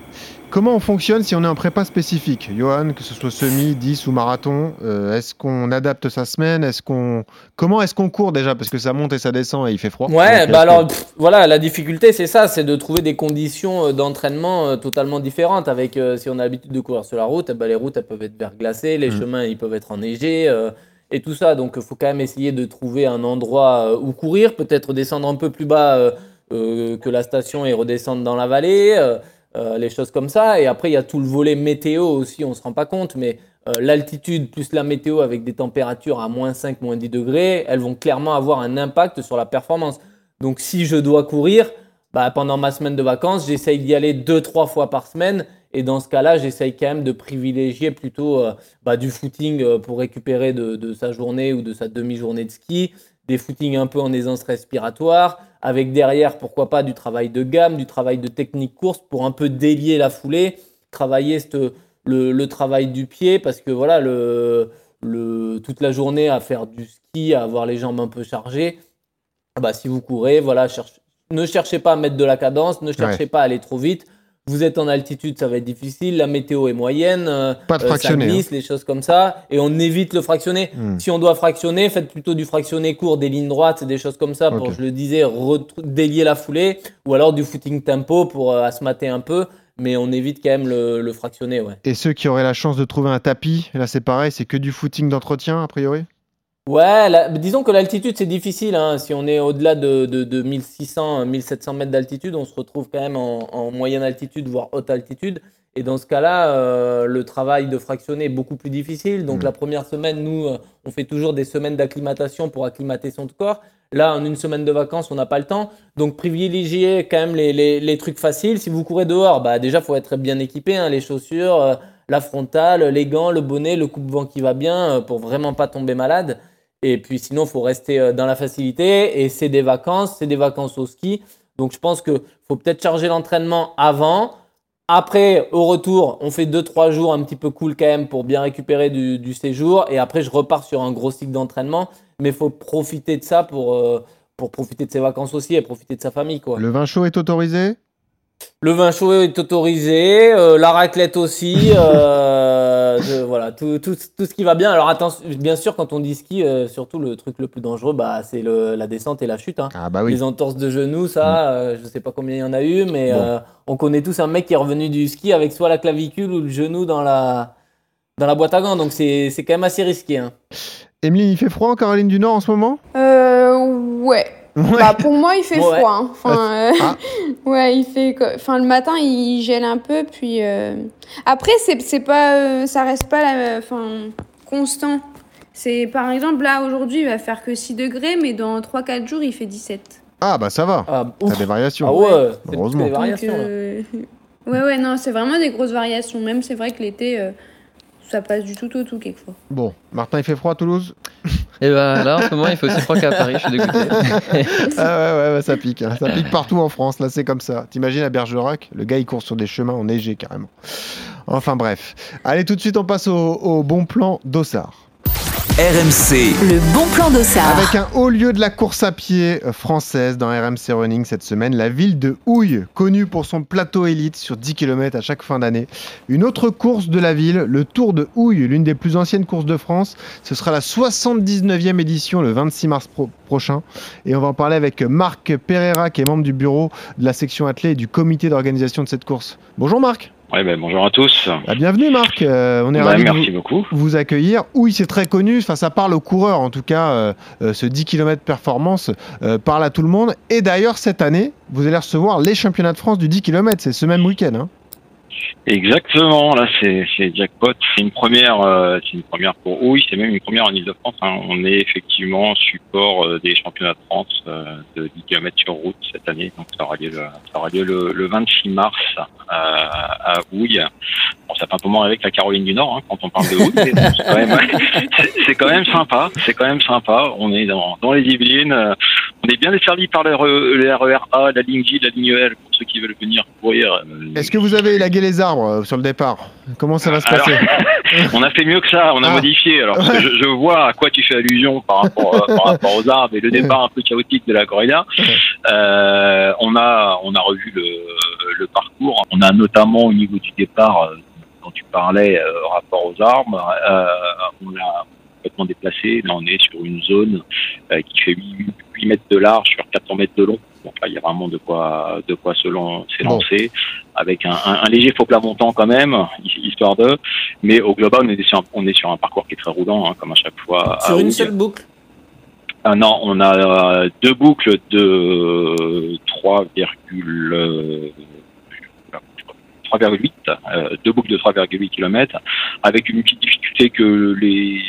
Comment on fonctionne si on est en prépa spécifique? Johan, que ce soit semi, 10 ou marathon, euh, est-ce qu'on adapte sa semaine? Est-ce qu'on... Comment est-ce qu'on court déjà? Parce que ça monte et ça descend et il fait froid. Ouais, bah alors pff, voilà, la difficulté c'est ça, c'est de trouver des conditions d'entraînement euh, totalement différentes. Avec, euh, si on a l'habitude de courir sur la route, bah, les routes elles peuvent être verglacées, les mmh. chemins ils peuvent être enneigés euh, et tout ça. Donc il faut quand même essayer de trouver un endroit où courir, peut-être descendre un peu plus bas que la station et redescendre dans la vallée. Euh, les choses comme ça. Et après, il y a tout le volet météo aussi, on ne se rend pas compte, mais euh, l'altitude plus la météo avec des températures à moins 5, moins 10 degrés, elles vont clairement avoir un impact sur la performance. Donc si je dois courir, bah, pendant ma semaine de vacances, j'essaye d'y aller deux, trois fois par semaine. Et dans ce cas-là, j'essaye quand même de privilégier plutôt euh, bah, du footing euh, pour récupérer de, de, sa journée ou de sa demi-journée de ski, des footings un peu en aisance respiratoire, avec derrière, pourquoi pas, du travail de gamme, du travail de technique course pour un peu délier la foulée, travailler cette, le, le, travail du pied, parce que voilà, le, le, toute la journée à faire du ski, à avoir les jambes un peu chargées, bah, si vous courez, voilà, cherche, ne cherchez pas à mettre de la cadence, ne cherchez ouais. pas à aller trop vite. Vous êtes en altitude, ça va être difficile. La météo est moyenne. Euh, pas de. Ça glisse, hein. les choses comme ça. Et on évite le fractionner. Hmm. Si on doit fractionner, faites plutôt du fractionné court, des lignes droites, des choses comme ça pour, okay. je le disais, délier la foulée. Ou alors du footing tempo pour euh, un peu. Mais on évite quand même le, le fractionner. Ouais. Et ceux qui auraient la chance de trouver un tapis, là c'est pareil, c'est que du footing d'entretien a priori? Ouais, la, disons que l'altitude c'est difficile. Hein. Si on est au-delà de, de, de 1600, 1700 mètres d'altitude, on se retrouve quand même en, en, moyenne altitude, voire haute altitude. Et dans ce cas-là, euh, le travail de fractionner est beaucoup plus difficile. Donc mmh. la première semaine, nous, euh, on fait toujours des semaines d'acclimatation pour acclimater son corps. Là, en une semaine de vacances, on n'a pas le temps. Donc privilégiez quand même les, les, les, trucs faciles. Si vous courez dehors, bah, déjà, faut être bien équipé. Hein, les chaussures, euh, la frontale, les gants, le bonnet, le coupe-vent qui va bien pour vraiment pas tomber malade. Et puis sinon, il faut rester euh, dans la facilité. Et c'est des vacances, c'est des vacances au ski. Donc je pense qu'il faut peut-être charger l'entraînement avant, Après, au retour, on fait 2-3 jours un petit peu cool quand même pour bien récupérer du, séjour. Et après, je repars sur un gros cycle d'entraînement. Mais il faut profiter de ça pour, euh, pour profiter de ses vacances aussi et profiter de sa famille. Le vin chaud est autorisé? Le vin chaud est autorisé, euh, la raclette aussi. euh, de- voilà, tout, tout, tout ce qui va bien. Alors, attention, bien sûr, quand on dit ski, euh, surtout le truc le plus dangereux, bah, c'est le- la descente et la chute. hein. Ah bah oui. Les entorses de genoux, ça, euh, je sais pas combien il y en a eu, mais Bon. euh, on connaît tous un mec qui est revenu du ski avec soit la clavicule ou le genou dans la, dans la boîte à gants. Donc c'est c'est quand même assez risqué. Hein. Emeline, il fait froid en Caroline du Nord en ce moment? Euh, ouais. Ouais. Bah, pour moi, il fait Ouais. froid. hein. Enfin, euh, Ah. ouais, il fait. Enfin, le matin, il gèle un peu, puis. euh, Après, c'est c'est pas, euh, ça reste pas, la... enfin, constant. C'est par exemple là aujourd'hui, il va faire que 6 degrés, mais dans 3-4 jours, il fait 17. Ah bah ça va. Ah, T'as des variations. Ah ouais, Heureusement. des variations. euh, ouais, ouais, non, c'est vraiment des grosses variations. Même, c'est vrai que l'été, euh, ça passe du tout au tout quelquefois. Bon, Martin, il fait froid à Toulouse? Et bah là, en ce moment, il fait aussi froid qu'à Paris, je suis dégoûté. Ah ouais, ouais, ouais, ça pique. hein. Ça pique partout en France, là c'est comme ça. T'imagines à Bergerac, le gars il court sur des chemins enneigés carrément. Enfin bref. Allez, tout de suite on passe au, au bon plan d'Ossard. RMC, Le bon plan d'Ossard. Avec un haut lieu de la course à pied française dans RMC Running cette semaine, la ville de Houille, connue pour son plateau élite sur 10 km à chaque fin d'année. Une autre course de la ville, le Tour de Houille, l'une des plus anciennes courses de France. Ce sera la 79e édition le 26 mars pro- prochain. Et on va en parler avec Marc Pereira, qui est membre du bureau de la section athlée et du comité d'organisation de cette course. Bonjour Marc. Ouais, ben, bonjour à tous. Ah, bienvenue Marc. Euh, on est Bah, ravis de vous- beaucoup. vous accueillir. Oui, c'est très connu, enfin, ça parle aux coureurs en tout cas, euh, euh, ce 10 km performance parle à tout le monde. Et d'ailleurs, cette année, vous allez recevoir les championnats de France du 10 km, c'est ce même week-end. hein. Exactement, là c'est jackpot. C'est une première, euh, c'est une première pour oui, c'est même une première en Ile-de-France. hein. On est effectivement support euh, des championnats de France euh, de 10 km sur route cette année. Donc ça aura lieu le, ça aura lieu le, le 26 mars à Houille. Bon, ça fait un peu moins avec la Caroline du Nord hein, quand on parle de Houille. c'est quand même, sympa. C'est quand même sympa. On est dans, les Yvelines. On est bien desservi par le, le RER A, la ligne J, la ligne L pour ceux qui veulent venir courir. Est-ce que vous avez les arbres euh, sur le départ Comment ça va se Alors, passer on a fait mieux que ça, on a Ah. modifié. Alors, je, je vois à quoi tu fais allusion par rapport, euh, par rapport aux arbres et le départ un peu chaotique de la corrida. Euh, on a, on a revu le, le parcours. On a notamment au niveau du départ dont tu parlais, euh, rapport aux arbres, on l'a complètement déplacé. Là, on est sur une zone qui fait 8, 8 mètres de large sur 400 mètres de long. Donc là, il y a vraiment de quoi, de quoi se lan- s'élancer avec un, un- un léger faux plat montant quand même, hi- histoire de. Mais au global, on est sur un, on est sur un parcours qui est très roulant, hein, comme à chaque fois. Sur une seule boucle? Ah non, on a euh, deux boucles de 3, euh, 3,8, euh, deux boucles de 3,8 km, avec une petite difficulté que les,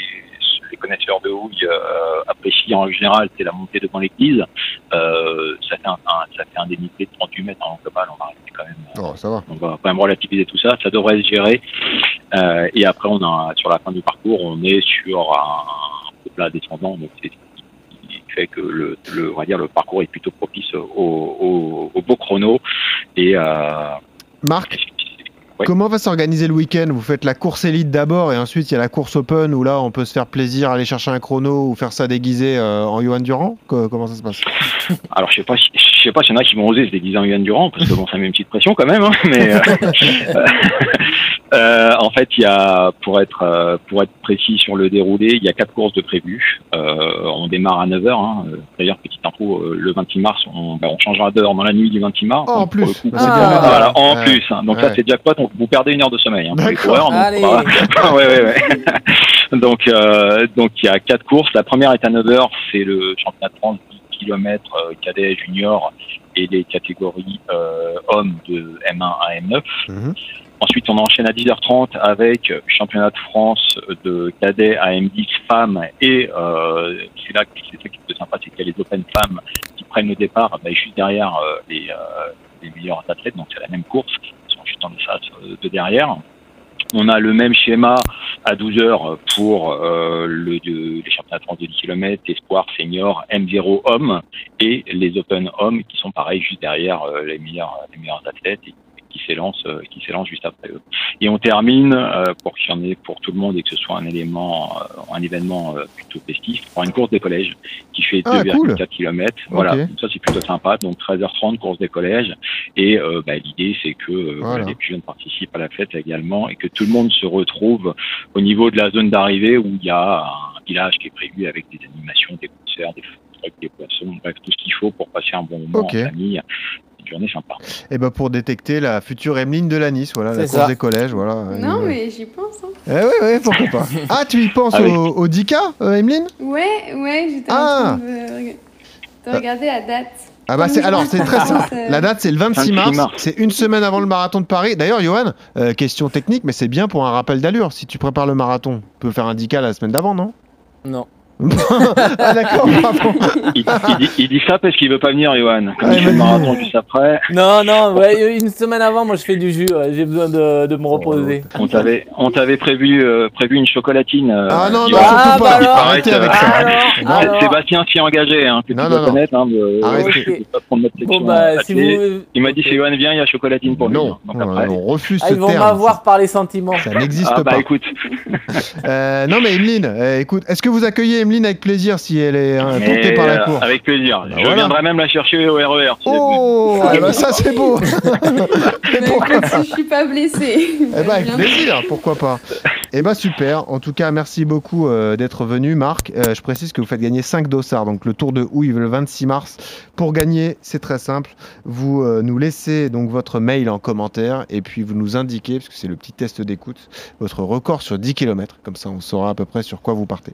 les connaisseurs de houille euh, apprécient en général, c'est la montée devant l'église. Euh, ça, fait un, un- ça fait un dénivelé de 38 mètres en global, on va rester quand même Oh, ça va. on va quand même relativiser tout ça, ça devrait se gérer. Euh, et après, on a sur la fin du parcours, on est sur un, un plat descendant, donc c'est ce qui fait que le, le, on va dire, le parcours est plutôt propice au, au, au beau chrono. Et euh, Marc, Comment va s'organiser le week-end? Vous faites la course élite d'abord et ensuite il y a la course open où là on peut se faire plaisir, aller chercher un chrono ou faire ça déguisé euh, en Johan Durand? Co- Comment ça se passe? Alors, je sais pas, si, je sais pas s'il y en a qui vont oser se déguiser en Yann Durand, parce que bon, ça met une petite pression quand même. hein, mais euh, euh, en fait, il y a, pour être euh, pour être précis sur le déroulé, il y a quatre courses de prévues. Euh, on démarre à 9h. Hein. D'ailleurs, petite info, euh, le 26 mars, on, ben, on changera d'heure dans la nuit du 26 mars. Oh, en Donc, plus. coup, Ah, voilà, en Ouais. plus. hein. Donc là, Ouais. c'est jackpot. Donc vous perdez une heure de sommeil hein, pour les coureurs. Donc, Allez. voilà. ouais, ouais, ouais. donc, euh, donc il y a quatre courses. La première est à 9h, c'est le championnat de France 10 km euh, cadet junior et les catégories euh, hommes de M1 à M9. Mhm. Ensuite, on enchaîne à 10h30 avec championnat de France de cadet à M10 femmes et euh, c'est là que c'est ça qui est sympa, c'est qu'il y a les Open femmes qui prennent le départ bah, juste derrière euh, les, euh, les meilleurs athlètes, donc c'est la même course, ils sont juste en deçà euh, de derrière. On a le même schéma à 12 heures pour euh, le, de- les championnats de France de 10 km, espoir senior, M0 hommes et les Open hommes qui sont pareils juste derrière euh, les meilleurs les meilleurs athlètes qui s'élance euh, qui s'élance juste après eux. Et on termine euh, pour qu'il y en ait pour tout le monde et que ce soit un élément euh, un événement euh, plutôt festif par une course des collèges qui fait Ah, 2,4 cool. km. Voilà, ça c'est plutôt sympa. Donc 13h30 course des collèges et euh, bah, l'idée c'est que euh, Voilà. les plus jeunes participent à la fête également et que tout le monde se retrouve au niveau de la zone d'arrivée où il y a un village qui est prévu avec des animations, des concerts, des food trucks, des poissons, bref tout ce qu'il faut pour passer un bon moment en famille. Une journée sympa. Et ben pour détecter la future Emeline de la Nice, voilà, la course ça. des collèges, voilà. Non, Euh, mais j'y pense. Hein. Eh ouais, ouais, pourquoi pas. Ah, tu y penses Avec- au, au 10K, euh, Emeline? Ouais, ouais, j'étais Ah. en train de, de regarder la date. Ah bah c'est alors c'est très simple. Euh, La date c'est le 26 26 mars. mars. C'est une semaine avant le marathon de Paris. D'ailleurs, Johan, euh, question technique, mais c'est bien pour un rappel d'allure. Si tu prépares le marathon, tu peux faire un 10K la semaine d'avant, non? Non. Ah d'accord, pardon. Il, il dit, il dit ça parce qu'il veut pas venir, Johan. Comme Ah, il fait le marathon juste après, Non, non, ouais, une semaine avant, moi je fais du jus, ouais, j'ai besoin de, de me reposer. on t'avait, on t'avait prévu, euh, prévu une chocolatine. euh, Ah non, non, Ah, pas. bah alors, Il paraît Arrêtez avec ça. Alors, alors, Sébastien s'y est engagé, hein, que Non, tu non, connaître. Hein, de- Arrêtez. je vais pas prendre notre section bon bah, si athlée. vous... Il m'a dit chez Johan, viens, il y a chocolatine pour lui. Non, Donc on, après, on refuse Ah, ce ils vont m'avoir par les sentiments. Ça n'existe ah bah pas. écoute, Euh, non mais Emeline, écoute, est-ce que vous accueillez Emeline avec plaisir si elle est mais, portée par la euh, course avec plaisir. je voilà. viendrai même la chercher au RER. si Oh, eh ben, ça c'est beau. Mais écoute, si je suis pas blessée. Eh ben, avec plaisir, pourquoi pas. Eh ben super. En tout cas, merci beaucoup euh, d'être venu, Marc. Euh, je précise que vous faites gagner 5 dossards, donc le Tour de Houille le 26 mars. Pour gagner, c'est très simple. Vous euh, nous laissez donc votre mail en commentaire et puis vous nous indiquez, parce que c'est le petit test d'écoute, votre record sur 10 km. Comme ça, on saura à peu près sur quoi vous partez.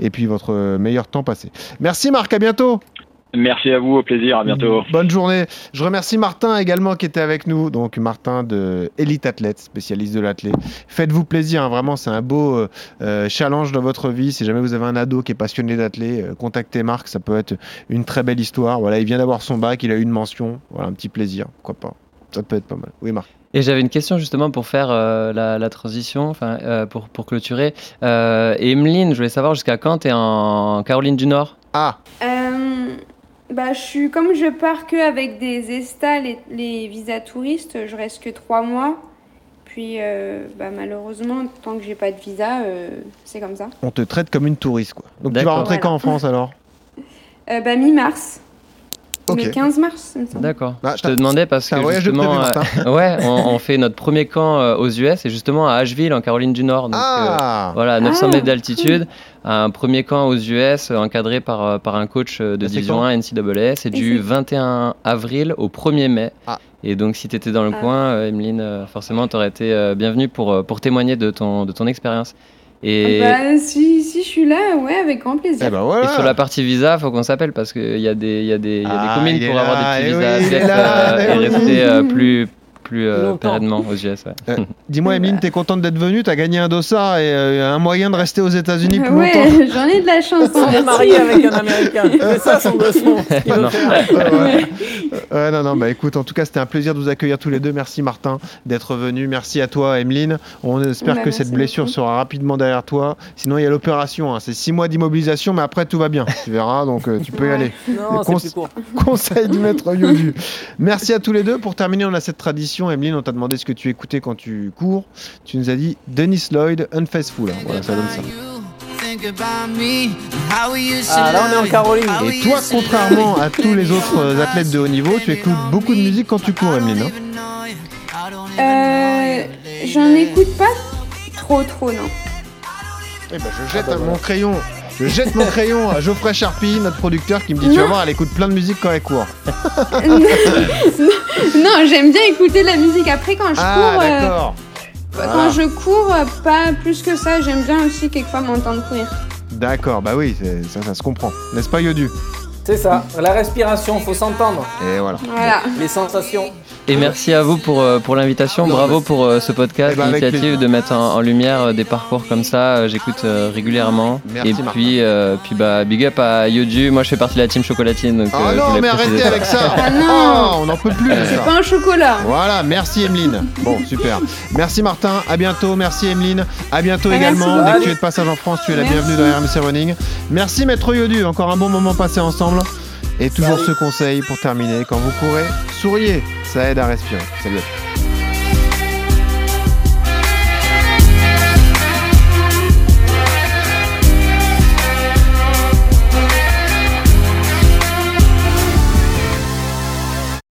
Et puis votre meilleur temps passé. Merci Marc, à bientôt. Merci à vous, au plaisir, à bientôt. Bonne journée. Je remercie Martin également qui était avec nous. Donc Martin de Elite Athlète, spécialiste de l'athlète. Faites-vous plaisir, hein, vraiment, c'est un beau euh, euh, challenge dans votre vie. Si jamais vous avez un ado qui est passionné d'athlète, euh, contactez Marc, ça peut être une très belle histoire. Voilà, il vient d'avoir son bac, il a eu une mention. Voilà, un petit plaisir, pourquoi pas. Ça peut être pas mal. Oui, Marc. Et j'avais une question justement pour faire euh, la, la transition, enfin euh, pour, pour clôturer. Euh, et Emeline, je voulais savoir jusqu'à quand tu es en Caroline du Nord? Ah, Euh, bah, je suis comme je pars que avec des ESTA, les, les visas touristes, je reste que trois mois. Puis, euh, bah, malheureusement, tant que j'ai pas de visa, euh, c'est comme ça. on te traite comme une touriste, quoi. Donc tu vas rentrer Voilà. quand en France alors? Euh, bah, mi-mars. Ok. Le 15 mars, il me semble. D'accord. Bah, je te demandais parce que justement, prévu, euh, ouais, on, on fait notre premier camp euh, aux US et justement à Asheville en Caroline du Nord. Donc, euh, Ah voilà, 900 Ah, mètres d'altitude, un premier camp aux US encadré par, par un coach de division quand 1 NCAA. C'est Et du c'est- 21 avril au 1er mai. Ah. Et donc si tu étais dans le Ah. coin, euh, Emeline, euh, forcément tu aurais été euh, bienvenue pour, pour témoigner de ton, de ton expérience. Et, Bah, si, si je suis là, ouais, avec grand plaisir. Eh ben voilà. et sur la partie visa, faut qu'on s'appelle parce qu'il y a des, il y a des, il y a des Ah, communes pour là, avoir des eh petits oui, visas il est athlètes, là, euh, eh et oui. rester euh, plus, plus euh, pérennement aux US. ouais. Euh, Dis-moi, Emeline, t'es contente d'être venue? T'as gagné un dossard et euh, un moyen de rester aux États-Unis plus longtemps? ouais, j'en ai de la chance. hein, On est merci. marié avec un Américain. C'est ça son veut Non. Ouais, non, non, bah écoute, en tout cas, c'était un plaisir de vous accueillir tous les deux. Merci Martin d'être venu. Merci à toi, Emeline. On espère Bah, que cette blessure beaucoup. sera rapidement derrière toi. Sinon, il y a l'opération. hein. C'est six mois d'immobilisation, mais après, tout va bien. Tu verras, donc euh, tu peux y aller. Non, c'est Cons- plus court. Conseil du maître Yodu. Merci à tous les deux. Pour terminer, on a cette tradition. Emeline, on t'a demandé ce que tu écoutais quand tu cours. Tu nous as dit Dennis Lloyd, Unfaithful. Voilà, ça donne ça. Ah, là, on est en Caroline. Et toi, contrairement à tous les autres euh, athlètes de haut niveau, tu écoutes beaucoup de musique quand tu cours, Emeline. hein Euh, j'en écoute pas trop, trop, non. Eh ben, je jette mon crayon. Je jette mon crayon à Geoffrey Charpie, notre producteur, qui me dit Tu vas voir, elle écoute plein de musique quand elle court. non, j'aime bien écouter de la musique. Après, quand je Ah, cours, euh, d'accord. quand Voilà. je cours, euh, pas plus que ça. J'aime bien aussi quelquefois m'entendre courir. D'accord, bah oui, ça se comprend. N'est-ce pas, Yodu? C'est ça. La respiration, faut s'entendre. Et voilà. Voilà. Les sensations. Et merci à vous pour, euh, pour l'invitation. Bravo pour euh, ce podcast, Eh ben, l'initiative de mettre en, en lumière euh, des parcours comme ça. Euh, J'écoute régulièrement. Merci, Et puis, euh, puis bah, big up à Yodu. Moi, je fais partie de la team chocolatine. Donc, Oh euh, non, mais arrêtez avec ça Ah non. Oh, on n'en peut plus C'est pas un chocolat. Voilà, merci Emeline. Bon, super. Merci Martin, à bientôt. Merci Emeline, à bientôt Merci également. Dès que tu es de passage en France, tu es la Merci. bienvenue dans RMC Running. Merci Maître Yodu, encore un bon moment passé ensemble. Et toujours ce conseil pour terminer, quand vous courez, souriez, ça aide à respirer. Salut à tous.